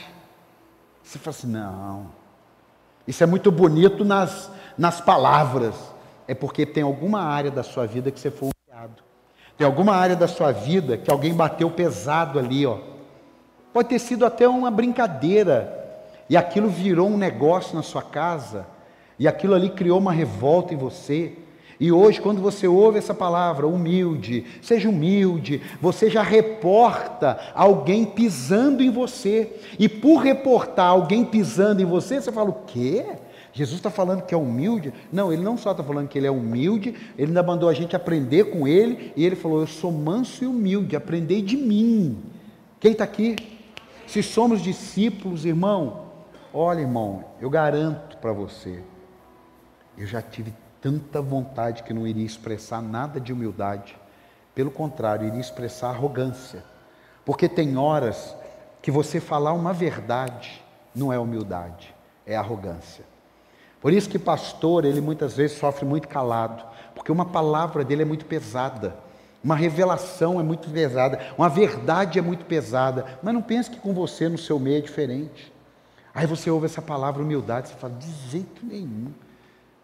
você fala assim: não, isso é muito bonito nas, nas palavras. É porque tem alguma área da sua vida que você foi humilhado. Tem alguma área da sua vida que alguém bateu pesado ali, ó. Pode ter sido até uma brincadeira, e aquilo virou um negócio na sua casa, e aquilo ali criou uma revolta em você. E hoje, quando você ouve essa palavra, humilde, seja humilde, você já reporta alguém pisando em você. E por reportar alguém pisando em você, você fala: o quê? Jesus está falando que é humilde? Não, ele não só está falando que ele é humilde, ele ainda mandou a gente aprender com ele, e ele falou: Eu sou manso e humilde, aprendei de mim. Quem está aqui? Se somos discípulos, irmão, Olha, irmão, eu garanto para você, eu já tive tanta vontade que não iria expressar nada de humildade. Pelo contrário, iria expressar arrogância. Porque tem horas que você falar uma verdade não é humildade, é arrogância. Por isso que pastor, ele muitas vezes sofre muito calado, porque uma palavra dele é muito pesada. Uma revelação é muito pesada, uma verdade é muito pesada, mas não pense que com você no seu meio é diferente. Aí você ouve essa palavra humildade, você fala, de jeito nenhum.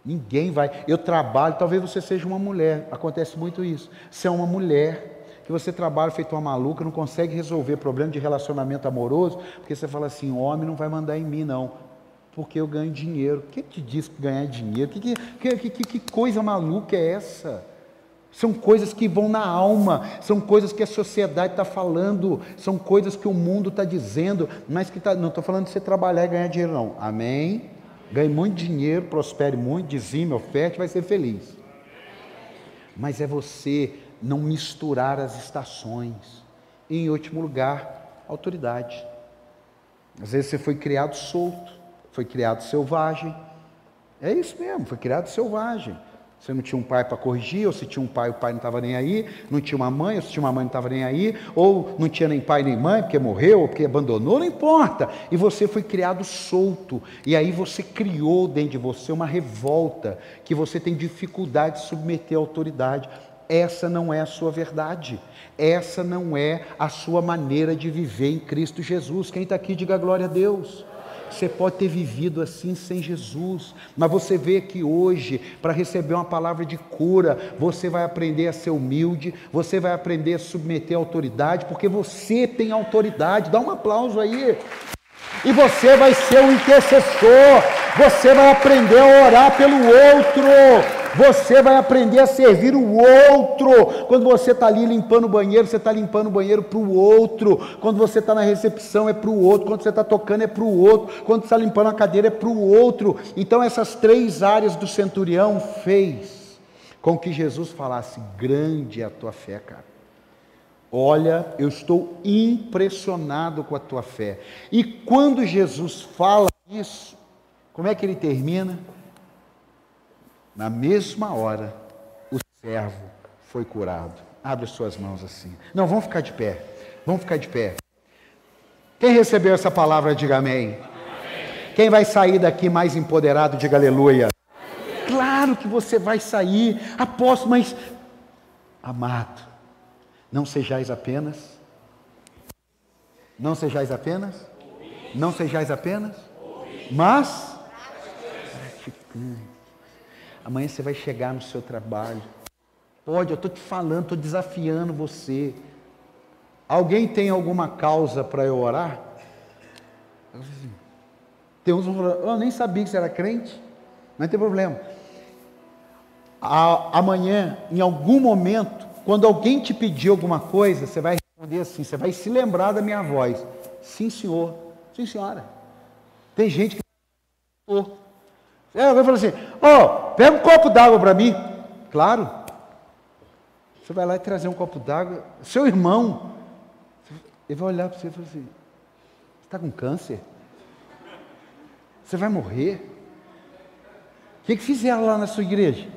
Ninguém vai. Eu trabalho, talvez você seja uma mulher, acontece muito isso. Você é uma mulher que você trabalha feito uma maluca, não consegue resolver problema de relacionamento amoroso, porque você fala assim: homem não vai mandar em mim, não, porque eu ganho dinheiro. Quem te diz que ganhar dinheiro? Que, que, que, que coisa maluca é essa? São coisas que vão na alma, são coisas que a sociedade está falando, são coisas que o mundo está dizendo, mas que tá, não estou falando de você trabalhar e ganhar dinheiro, não. Amém? Ganhe muito dinheiro, prospere muito, dizime, oferte, vai ser feliz. Mas é você não misturar as estações. E, em último lugar, autoridade. Às vezes você foi criado solto, foi criado selvagem. É isso mesmo, foi criado selvagem. Você não tinha um pai para corrigir, ou se tinha um pai, o pai não estava nem aí, não tinha uma mãe, ou se tinha uma mãe não estava nem aí, ou não tinha nem pai nem mãe, porque morreu, ou porque abandonou, não importa. E você foi criado solto, e aí você criou dentro de você uma revolta, que você tem dificuldade de submeter à autoridade. Essa não é a sua verdade, essa não é a sua maneira de viver em Cristo Jesus. Quem está aqui, diga glória a Deus. Você pode ter vivido assim sem Jesus, mas você vê que hoje, para receber uma palavra de cura, você vai aprender a ser humilde, você vai aprender a submeter a autoridade, porque você tem autoridade. Dá um aplauso aí. E você vai ser um intercessor, você vai aprender a orar pelo outro. Você vai aprender a servir o outro. Quando você está ali limpando o banheiro, você está limpando o banheiro para o outro. Quando você está na recepção, é para o outro. Quando você está tocando, é para o outro. Quando está limpando a cadeira, é para o outro. Então, essas três áreas do centurião fez com que Jesus falasse: Grande é a tua fé, cara. Olha, eu estou impressionado com a tua fé. E quando Jesus fala isso, como é que ele termina? Na mesma hora, o servo foi curado. Abre suas mãos assim. Não, vamos ficar de pé. Vamos ficar de pé. Quem recebeu essa palavra, diga amém. amém. Quem vai sair daqui mais empoderado, diga aleluia. Claro que você vai sair, aposto, mas amado, não sejais apenas, não sejais apenas, não sejais apenas, mas Amanhã você vai chegar no seu trabalho. Pode, eu estou te falando, estou desafiando você. Alguém tem alguma causa para eu orar? Tem uns que eu nem sabia que você era crente. Não tem problema. amanhã, em algum momento, quando alguém te pedir alguma coisa, você vai responder assim, você vai se lembrar da minha voz. Sim, senhor. Sim, senhora. Tem gente que. É, alguém fala assim: Ó, oh, pega um copo d'água para mim. Claro. Você vai lá e trazer um copo d'água. Seu irmão, ele vai olhar para você e falar assim: Você está com câncer? Você vai morrer? O que, que fizeram lá na sua igreja?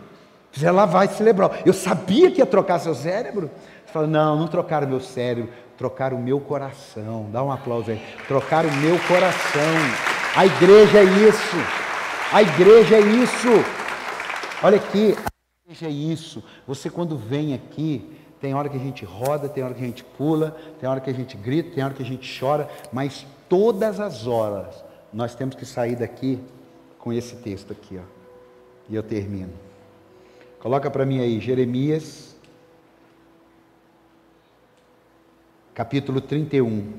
Fizeram lavar celebrar. Eu sabia que ia trocar seu cérebro. Você fala: Não, não trocaram meu cérebro, trocaram o meu coração. Dá um aplauso aí. Trocaram o meu coração. A igreja é isso. A igreja é isso. Olha aqui, a igreja é isso. Você quando vem aqui, tem hora que a gente roda, tem hora que a gente pula, tem hora que a gente grita, tem hora que a gente chora, mas todas as horas nós temos que sair daqui com esse texto aqui, ó. E eu termino. Coloca para mim aí, Jeremias, capítulo 31.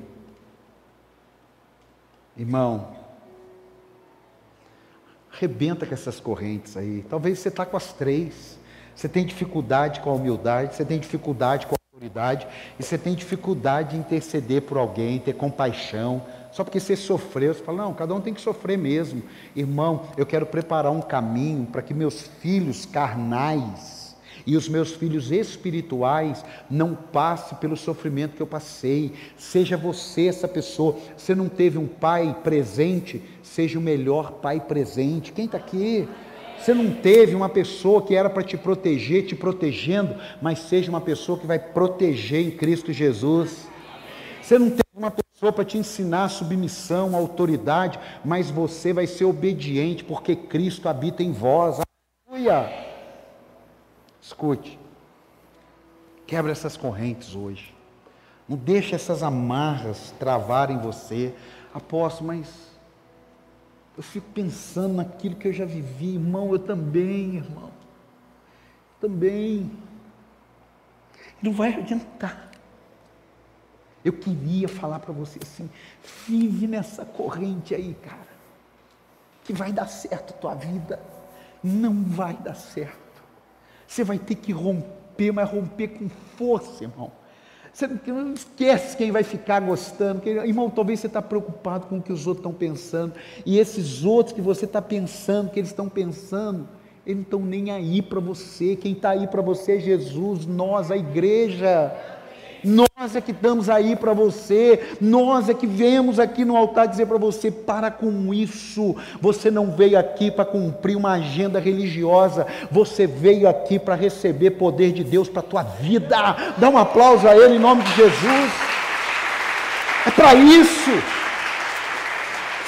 Irmão, Rebenta com essas correntes aí. Talvez você está com as três. Você tem dificuldade com a humildade, você tem dificuldade com a autoridade, e você tem dificuldade em interceder por alguém, ter compaixão. Só porque você sofreu, você fala, não, cada um tem que sofrer mesmo. Irmão, eu quero preparar um caminho para que meus filhos carnais, e os meus filhos espirituais não passem pelo sofrimento que eu passei. Seja você essa pessoa. Você não teve um pai presente, seja o melhor pai presente. Quem está aqui? Você não teve uma pessoa que era para te proteger, te protegendo, mas seja uma pessoa que vai proteger em Cristo Jesus. Você não teve uma pessoa para te ensinar submissão, autoridade, mas você vai ser obediente porque Cristo habita em vós. Aleluia! Escute, quebra essas correntes hoje. Não deixe essas amarras travarem você. Aposto, mas eu fico pensando naquilo que eu já vivi, irmão, eu também, irmão. Também. Não vai adiantar. Eu queria falar para você assim: vive nessa corrente aí, cara, que vai dar certo a tua vida. Não vai dar certo. Você vai ter que romper, mas romper com força, irmão. Você não esquece quem vai ficar gostando. Porque, irmão, talvez você está preocupado com o que os outros estão pensando. E esses outros que você está pensando, que eles estão pensando, eles não estão nem aí para você. Quem está aí para você é Jesus, nós, a igreja. Nós é que estamos aí para você, nós é que viemos aqui no altar dizer para você: para com isso. Você não veio aqui para cumprir uma agenda religiosa, você veio aqui para receber poder de Deus para a tua vida. Dá um aplauso a Ele em nome de Jesus. É para isso.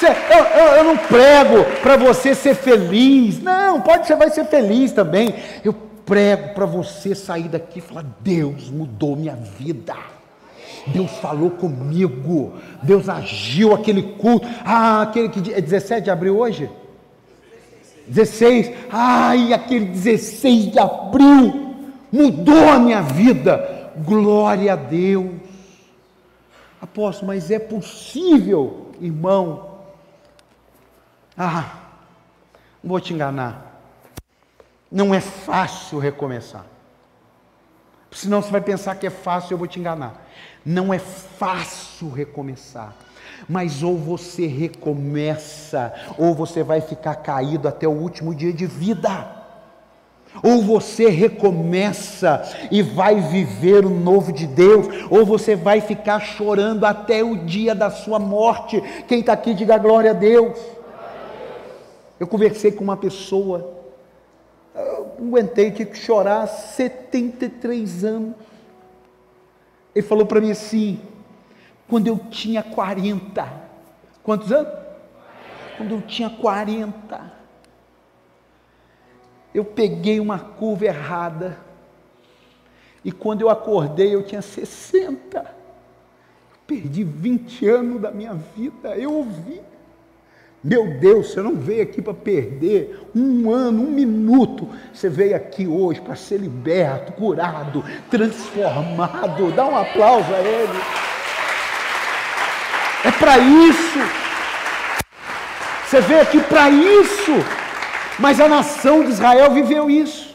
Eu, eu, eu, não prego para você ser feliz, não, pode você vai ser feliz também. Eu prego para você sair daqui e falar: Deus mudou minha vida. Deus falou comigo. Deus agiu aquele culto. Ah, aquele que é 17 de abril hoje? 16. Ai, aquele 16 de abril mudou a minha vida. Glória a Deus. Apóstolo, mas é possível, irmão. Ah, não vou te enganar. Não é fácil recomeçar. Senão você vai pensar que é fácil, eu vou te enganar. Não é fácil recomeçar. Mas ou você recomeça, ou você vai ficar caído até o último dia de vida. Ou você recomeça e vai viver o novo de Deus, ou você vai ficar chorando até o dia da sua morte. Quem está aqui, diga glória a Deus. Eu conversei com uma pessoa aguentei, tive que chorar 73 anos. Ele falou para mim assim, quando eu tinha 40. Quantos anos? Quando eu tinha 40. Eu peguei uma curva errada. E quando eu acordei, eu tinha 60. Perdi 20 anos da minha vida. Eu ouvi. Meu Deus, você não veio aqui para perder um ano, um minuto. Você veio aqui hoje para ser liberto, curado, transformado. Dá um aplauso a Ele. É para isso. Você veio aqui para isso. Mas a nação de Israel viveu isso.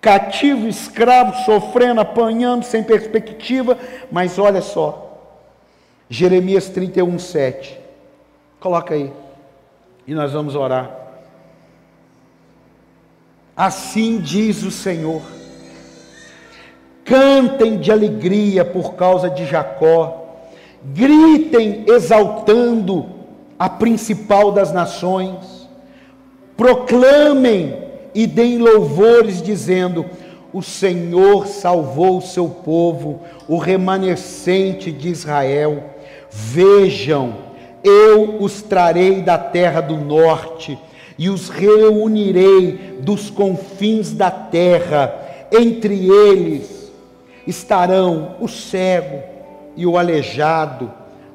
Cativo, escravo, sofrendo, apanhando, sem perspectiva. Mas olha só. Jeremias 31, 7. Coloca aí e nós vamos orar. Assim diz o Senhor: cantem de alegria por causa de Jacó, gritem exaltando a principal das nações, proclamem e deem louvores, dizendo: O Senhor salvou o seu povo, o remanescente de Israel. Vejam, eu os trarei da terra do norte e os reunirei dos confins da terra. Entre eles estarão o cego e o aleijado,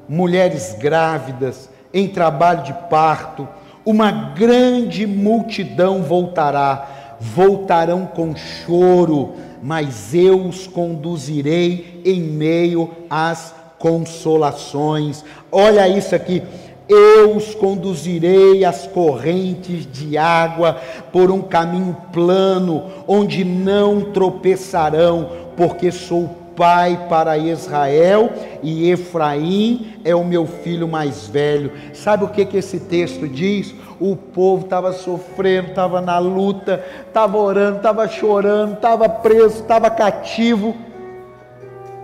mulheres grávidas em trabalho de parto. Uma grande multidão voltará, voltarão com choro, mas eu os conduzirei em meio às consolações. Olha isso aqui. Eu os conduzirei às correntes de água por um caminho plano, onde não tropeçarão, porque sou pai para Israel e Efraim é o meu filho mais velho. Sabe o que, que esse texto diz? O povo estava sofrendo, estava na luta, estava orando, estava chorando, estava preso, estava cativo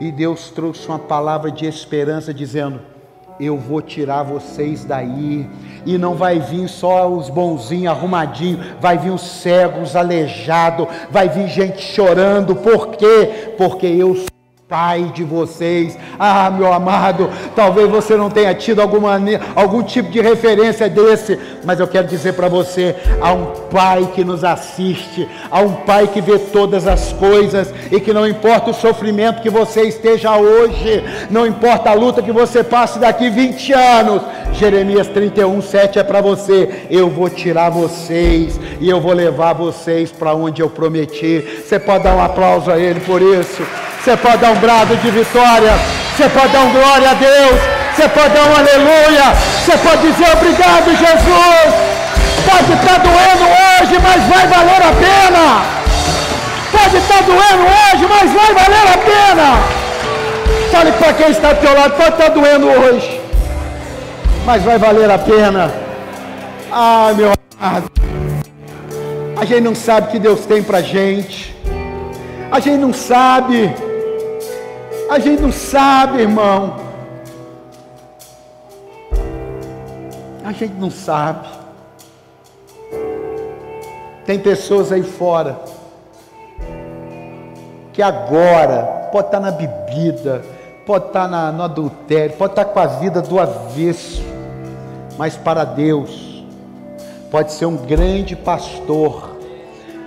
e Deus trouxe uma palavra de esperança, dizendo: Eu vou tirar vocês daí, e não vai vir só os bonzinhos arrumadinhos, vai vir os cegos, os aleijados, vai vir gente chorando, por quê? Porque eu sou Pai de vocês. Ah, meu amado, talvez você não tenha tido alguma, algum tipo de referência desse, mas eu quero dizer para você: há um Pai que nos assiste, há um Pai que vê todas as coisas e que não importa o sofrimento que você esteja hoje, não importa a luta que você passe daqui 20 anos. Jeremias 31, 7 é para você. Eu vou tirar vocês e eu vou levar vocês para onde eu prometi. Você pode dar um aplauso a Ele por isso. Você pode dar um brado de vitória. Você pode dar um glória a Deus. Você pode dar um aleluia. Você pode dizer obrigado, Jesus. Pode estar doendo hoje, mas vai valer a pena. Pode estar doendo hoje, mas vai valer a pena. Fale para quem está do teu lado, pode estar doendo hoje, mas vai valer a pena. Ah, meu amado. A gente não sabe o que Deus tem para gente. A gente não sabe a gente não sabe, irmão. A gente não sabe. Tem pessoas aí fora que agora pode estar na bebida, pode estar na, no adultério, pode estar com a vida do avesso, mas para Deus pode ser um grande pastor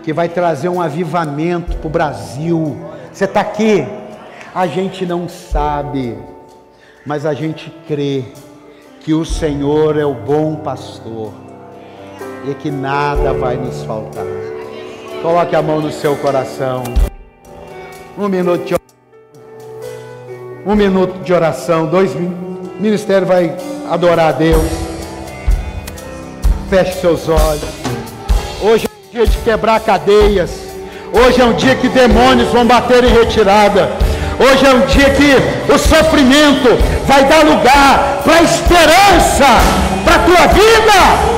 que vai trazer um avivamento para o Brasil. Você está aqui, a gente não sabe, mas a gente crê que o Senhor é o bom pastor e que nada vai nos faltar. Coloque a mão no seu coração. Um minuto de um minuto de oração, dois minutos. O ministério vai adorar a Deus. Feche seus olhos. Hoje é um dia de quebrar cadeias. Hoje é um dia que demônios vão bater em retirada. Hoje é um dia que o sofrimento vai dar lugar para a esperança para a tua vida.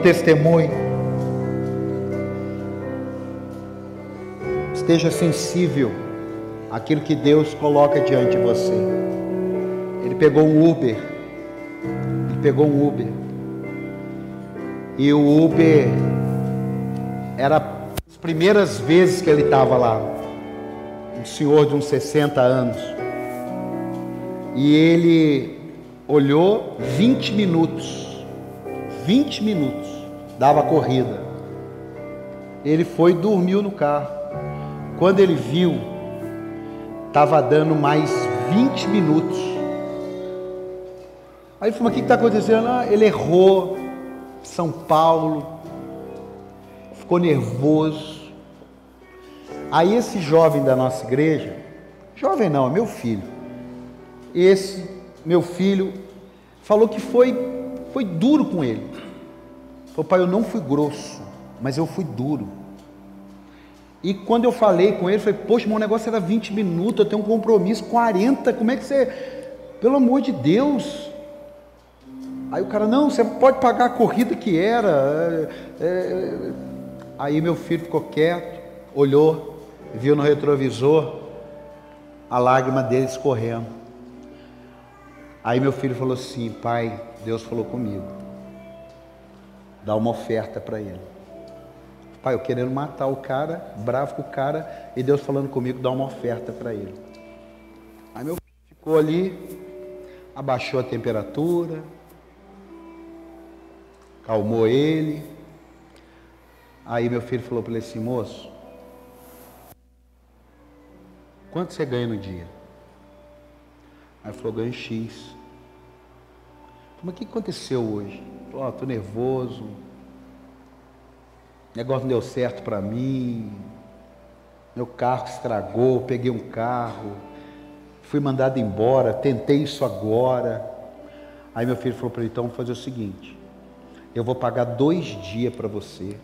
Testemunho. Esteja sensível àquilo que Deus coloca diante de você. Ele pegou um Uber. Ele pegou um Uber. E o Uber era as primeiras vezes que ele estava lá. Um senhor de uns 60 anos. E ele olhou 20 minutos. 20 minutos. Dava corrida. Ele foi e dormiu no carro. Quando ele viu, estava dando mais 20 minutos. Aí falou: o que está acontecendo? Ah, ele errou. São Paulo. Ficou nervoso. Aí esse jovem da nossa igreja, jovem não, é meu filho. Esse meu filho falou que foi foi duro com ele. Falou, pai, eu não fui grosso, mas eu fui duro. E quando eu falei com ele, eu falei, poxa, meu negócio era 20 minutos, eu tenho um compromisso 40, como é que você. Pelo amor de Deus. Aí o cara, não, você pode pagar a corrida que era. É, é... Aí meu filho ficou quieto, olhou, viu no retrovisor a lágrima dele escorrendo. Aí meu filho falou assim: Pai, Deus falou comigo, dá uma oferta para ele. Pai, eu querendo matar o cara, bravo com o cara, e Deus falando comigo, dá uma oferta para ele. Aí meu filho ficou ali, abaixou a temperatura, calmou ele. Aí meu filho falou para ele assim: Moço, quanto você ganha no dia? Aí falou: Ganho X. Mas o que aconteceu hoje? Falou: oh, Estou nervoso o negócio não deu certo para mim, meu carro estragou, peguei um carro, fui mandado embora, tentei isso agora. Aí meu filho falou para ele, então vamos fazer o seguinte, eu vou pagar dois dias para você,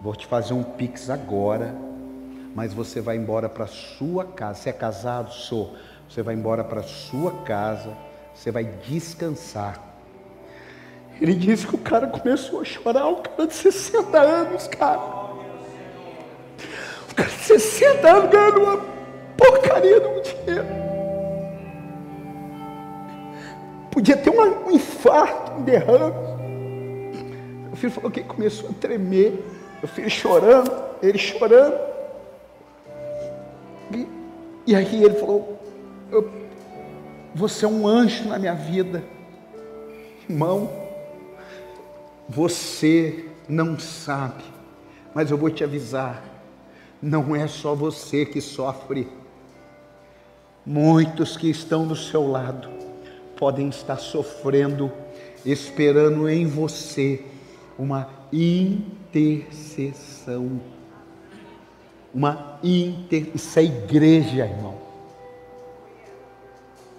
vou te fazer um pix agora, mas você vai embora para sua casa. Você é casado? Sou. Você vai embora para sua casa, você vai descansar. Ele disse que o cara começou a chorar, um cara de 60 anos, cara. O cara de 60 anos ganhando uma porcaria de um dinheiro. Podia ter um infarto, um derrame. O filho falou que começou a tremer. O filho chorando, ele chorando. E, e aí ele falou: Você é um anjo na minha vida, irmão. Você não sabe, mas eu vou te avisar: não é só você que sofre. Muitos que estão do seu lado podem estar sofrendo, esperando em você uma intercessão. Uma inter... Isso é igreja, irmão.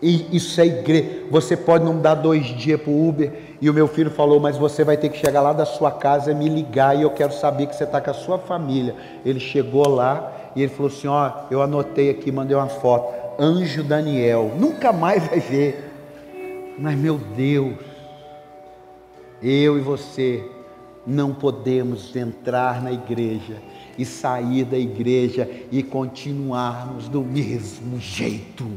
E isso é igreja. Você pode não dar dois dias para o Uber. E o meu filho falou: Mas você vai ter que chegar lá da sua casa e me ligar. E eu quero saber que você está com a sua família. Ele chegou lá e ele falou assim: Ó, eu anotei aqui, mandei uma foto. Anjo Daniel. Nunca mais vai ver. Mas meu Deus, eu e você não podemos entrar na igreja e sair da igreja e continuarmos do mesmo jeito.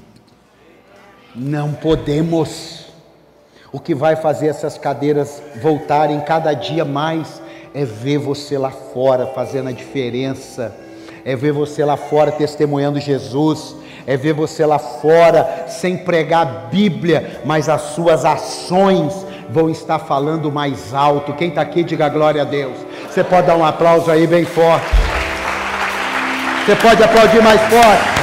Não podemos. O que vai fazer essas cadeiras voltarem cada dia mais é ver você lá fora fazendo a diferença, é ver você lá fora testemunhando Jesus, é ver você lá fora sem pregar a Bíblia, mas as suas ações vão estar falando mais alto. Quem está aqui, diga glória a Deus. Você pode dar um aplauso aí bem forte. Você pode aplaudir mais forte.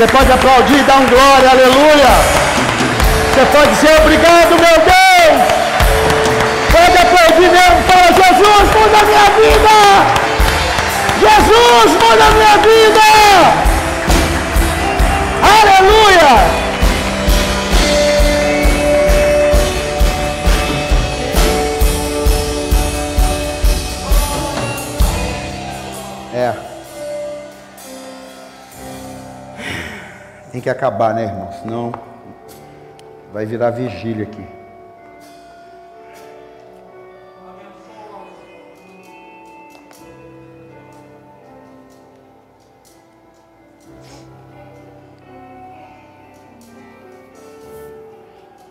Você pode aplaudir e dar um glória, aleluia. Você pode dizer obrigado, meu Deus. Pode aplaudir mesmo, fala, Jesus, muda a minha vida. Jesus, muda a minha vida. Aleluia. Tem que acabar, né, irmão? Senão vai virar vigília aqui.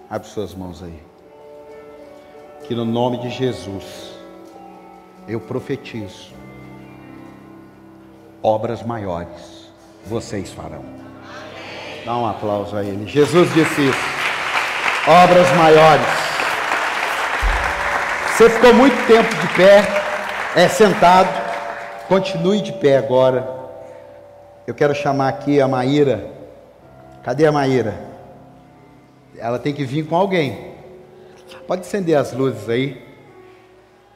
Abre suas mãos aí. Que no nome de Jesus, eu profetizo: obras maiores vocês farão. Dá um aplauso a ele. Jesus disse isso. Obras maiores. Você ficou muito tempo de pé, é sentado. Continue de pé agora. Eu quero chamar aqui a Maíra. Cadê a Maíra? ela tem que vir com alguém. Pode acender as luzes aí.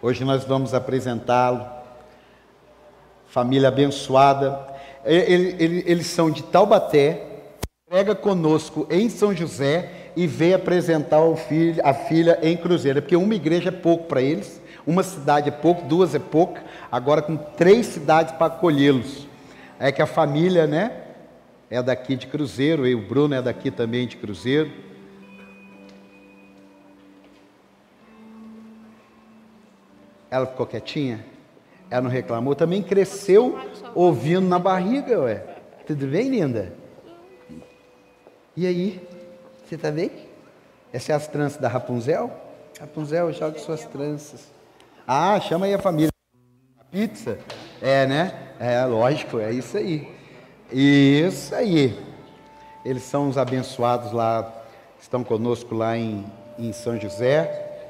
Hoje nós vamos apresentá-lo. Família abençoada. Eles são de Taubaté, prega conosco em São José e veio apresentar filho, a filha em Cruzeiro. Porque uma igreja é pouco para eles, uma cidade é pouco, duas é pouco, agora com três cidades para acolhê-los. É que a família, né, é daqui de Cruzeiro, e o Bruno é daqui também de Cruzeiro. Ela ficou quietinha? Ela não reclamou? Também cresceu ouvindo na barriga, ué. Tudo bem, linda? E aí? Você tá bem? Essas são as tranças da Rapunzel? Rapunzel, joga suas tranças. Ah, chama aí a família. Pizza? É, né? É, lógico, é isso aí. Isso aí. Eles são os abençoados lá, estão conosco lá em, em São José.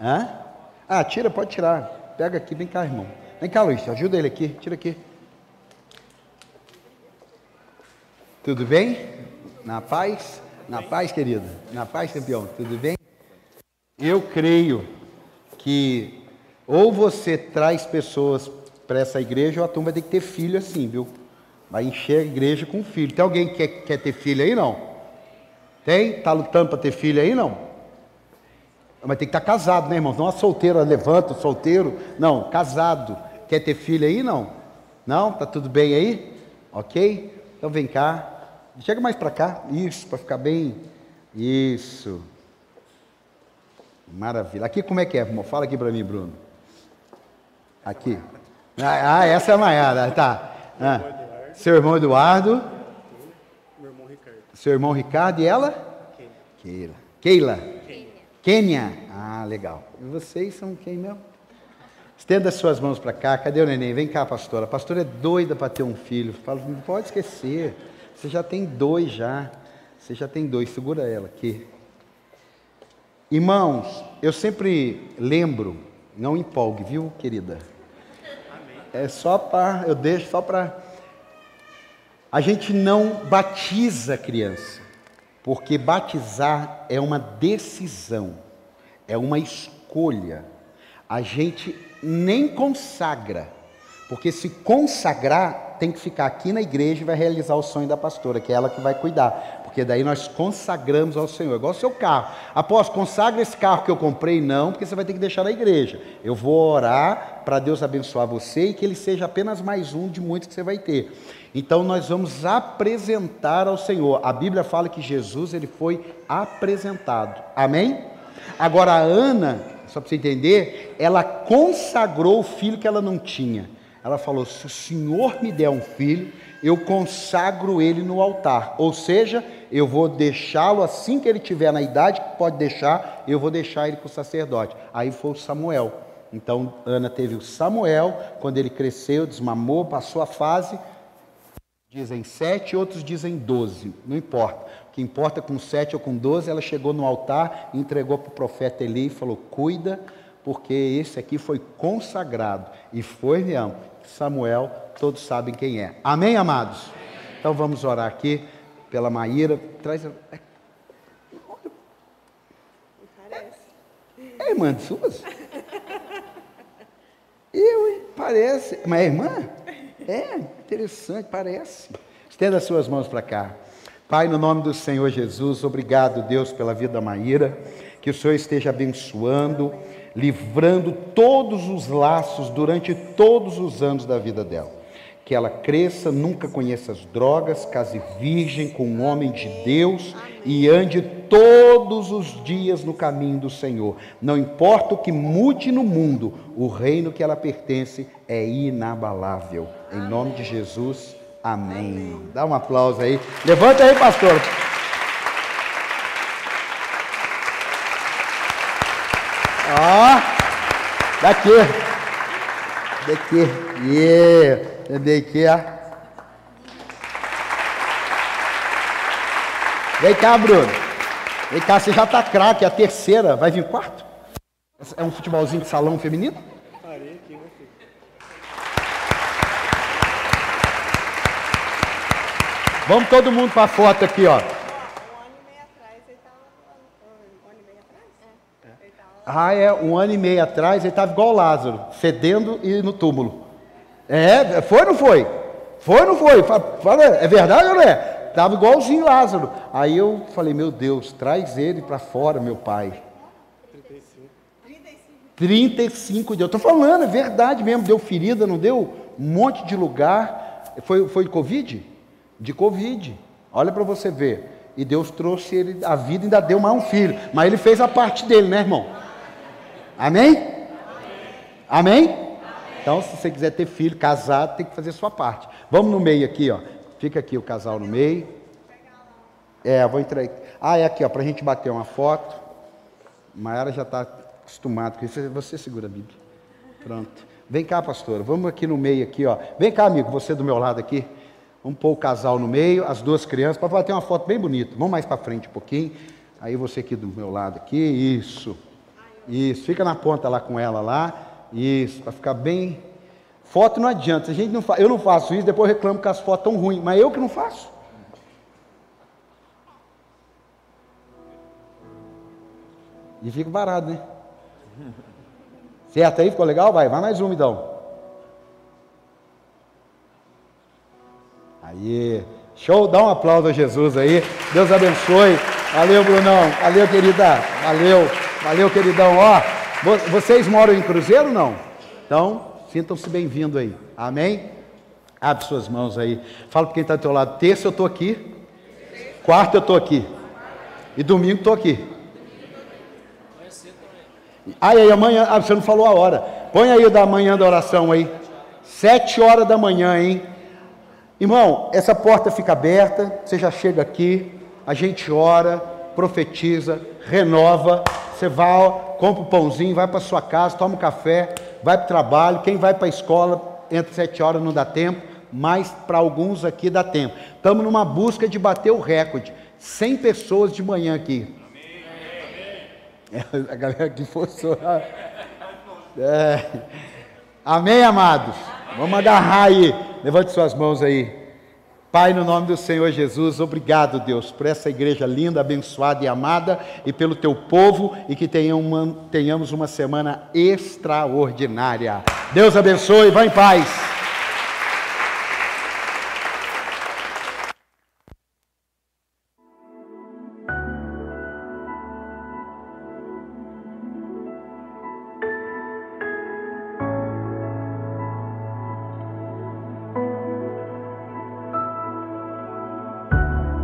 Hã? Ah, tira, pode tirar. Pega aqui, vem cá, irmão. Vem cá, Luiz, ajuda ele aqui, tira aqui. Tudo bem? Na paz? Na paz, querido? Na paz, campeão? Tudo bem? Eu creio que ou você traz pessoas para essa igreja ou a turma vai ter que ter filho assim, viu? Vai encher a igreja com filho. Tem alguém que quer, quer ter filho aí, não? Tem? Está lutando para ter filho aí, não? Mas tem que estar casado, né, irmãos? Não a solteira levanta, o solteiro. Não, casado. Quer ter filho aí? Não? Não? Tá tudo bem aí? Ok? Então vem cá. Chega mais para cá. Isso, para ficar bem. Isso. Maravilha. Aqui como é que é, irmão? Fala aqui para mim, Bruno. Aqui. Ah, ah, essa é a Maiara. Tá. Ah. Seu irmão Eduardo. Meu irmão Ricardo. Seu irmão Ricardo e ela? Keila. Keila. Quênia. Ah, legal. E vocês são quem mesmo? Estenda as suas mãos para cá. Cadê o neném? Vem cá, pastora. A pastora é doida para ter um filho. Fala, não pode esquecer. Você já tem dois já. Você já tem dois. Segura ela aqui. Irmãos, eu sempre lembro, não empolgue, viu, querida? É só para, eu deixo só para. A gente não batiza a criança. Porque batizar é uma decisão, é uma escolha. A gente nem consagra, porque se consagrar, tem que ficar aqui na igreja e vai realizar o sonho da pastora, que é ela que vai cuidar. Porque daí nós consagramos ao Senhor, igual o seu carro. Após, consagra esse carro que eu comprei, não, porque você vai ter que deixar na igreja. Eu vou orar para Deus abençoar você e que ele seja apenas mais um de muitos que você vai ter. Então nós vamos apresentar ao Senhor. A Bíblia fala que Jesus ele foi apresentado. Amém? Agora a Ana, só para você entender, ela consagrou o filho que ela não tinha. Ela falou: se o Senhor me der um filho, eu consagro ele no altar. Ou seja, eu vou deixá-lo assim que ele tiver na idade que pode deixar, eu vou deixar ele para o sacerdote. Aí foi o Samuel. Então Ana teve o Samuel, quando ele cresceu, desmamou, passou a fase, Dizem sete, outros dizem doze, não importa. O que importa com sete ou com doze, ela chegou no altar, entregou para o profeta Eli e falou: Cuida, porque esse aqui foi consagrado. E foi mesmo. Samuel, todos sabem quem é. Amém, amados? Então vamos orar aqui pela Maíra. Traz. É, é irmã de suas? Eu? Parece. Mas é irmã? É, interessante, parece. Estenda as suas mãos para cá. Pai, no nome do Senhor Jesus, obrigado, Deus, pela vida da Maíra. Que o Senhor esteja abençoando, livrando todos os laços durante todos os anos da vida dela. Que ela cresça, nunca conheça as drogas, case virgem com um homem de Deus e ande todos os dias no caminho do Senhor. Não importa o que mude no mundo, o reino que ela pertence é inabalável. Em nome de Jesus, amém. Dá um aplauso aí. Levanta aí, pastor. Ó, daqui. Daqui. Yeah. Daqui, ó. Vem cá, Bruno. Vem cá, você já tá craque, a terceira. Vai vir quarto? É um futebolzinho de salão feminino? Parei aqui, você. Vamos todo mundo para a foto aqui, ó. Ah, é, um ano e meio atrás ele estava igual Lázaro, fedendo e no túmulo. É, foi ou não foi? Foi ou não foi? Fala, é verdade ou não é? Estava igualzinho Lázaro. Aí eu falei, meu Deus, traz ele para fora, meu pai. 35. 35 dias. Eu estou falando, é verdade mesmo. Deu ferida, não deu? Um monte de lugar. Foi, foi Covid? De Covid. Olha para você ver. E Deus trouxe ele a vida ainda deu mais um filho. Mas ele fez a parte dele, né, irmão? Amém? Amém? Então, se você quiser ter filho, casado, tem que fazer sua parte. Vamos no meio aqui, ó. Fica aqui o casal no meio. É, vou entrar. Ah, é aqui, ó, para a gente bater uma foto. Maiara já está acostumado com isso. Você segura a Bíblia. Pronto. Vem cá, pastora. Vamos aqui no meio aqui, ó. Vem cá, amigo, você do meu lado aqui. Vamos pôr o casal no meio, as duas crianças, para bater uma foto bem bonita. Vamos mais para frente um pouquinho. Aí você aqui do meu lado aqui. Isso. Isso, fica na ponta lá com ela lá. Isso, para ficar bem. Foto não adianta. A gente não fa... Eu não faço isso, depois reclamo que as fotos estão ruins, mas eu que não faço. E fico parado, né? Certo aí? Ficou legal? Vai, vai mais um, então. Aí, show, dá um aplauso a Jesus aí. Deus abençoe. Valeu, Brunão. Valeu, querida. Valeu. Valeu, queridão. Ó, vocês moram em Cruzeiro não? Então, sintam-se bem-vindos aí. Amém? Abre suas mãos aí. Fala para quem está do teu lado. Terça eu estou aqui. Quarta eu estou aqui. E domingo estou aqui. Ai, aí, amanhã. Ah, você não falou a hora. Põe aí o da manhã da oração aí. Sete horas da manhã, hein? Irmão, essa porta fica aberta. Você já chega aqui. A gente ora, profetiza, renova. Você vai, compra o um pãozinho, vai para sua casa, toma um café, vai para o trabalho. Quem vai para a escola, entre sete horas não dá tempo, mas para alguns aqui dá tempo. Estamos numa busca de bater o recorde. 100 pessoas de manhã aqui. Amém. A galera que forçou. É. Amém, amados? Vamos agarrar aí. Levante suas mãos aí. Pai, no nome do Senhor Jesus, obrigado, Deus, por essa igreja linda, abençoada e amada, e pelo teu povo, e que tenhamos uma semana extraordinária. Deus abençoe, vá em paz.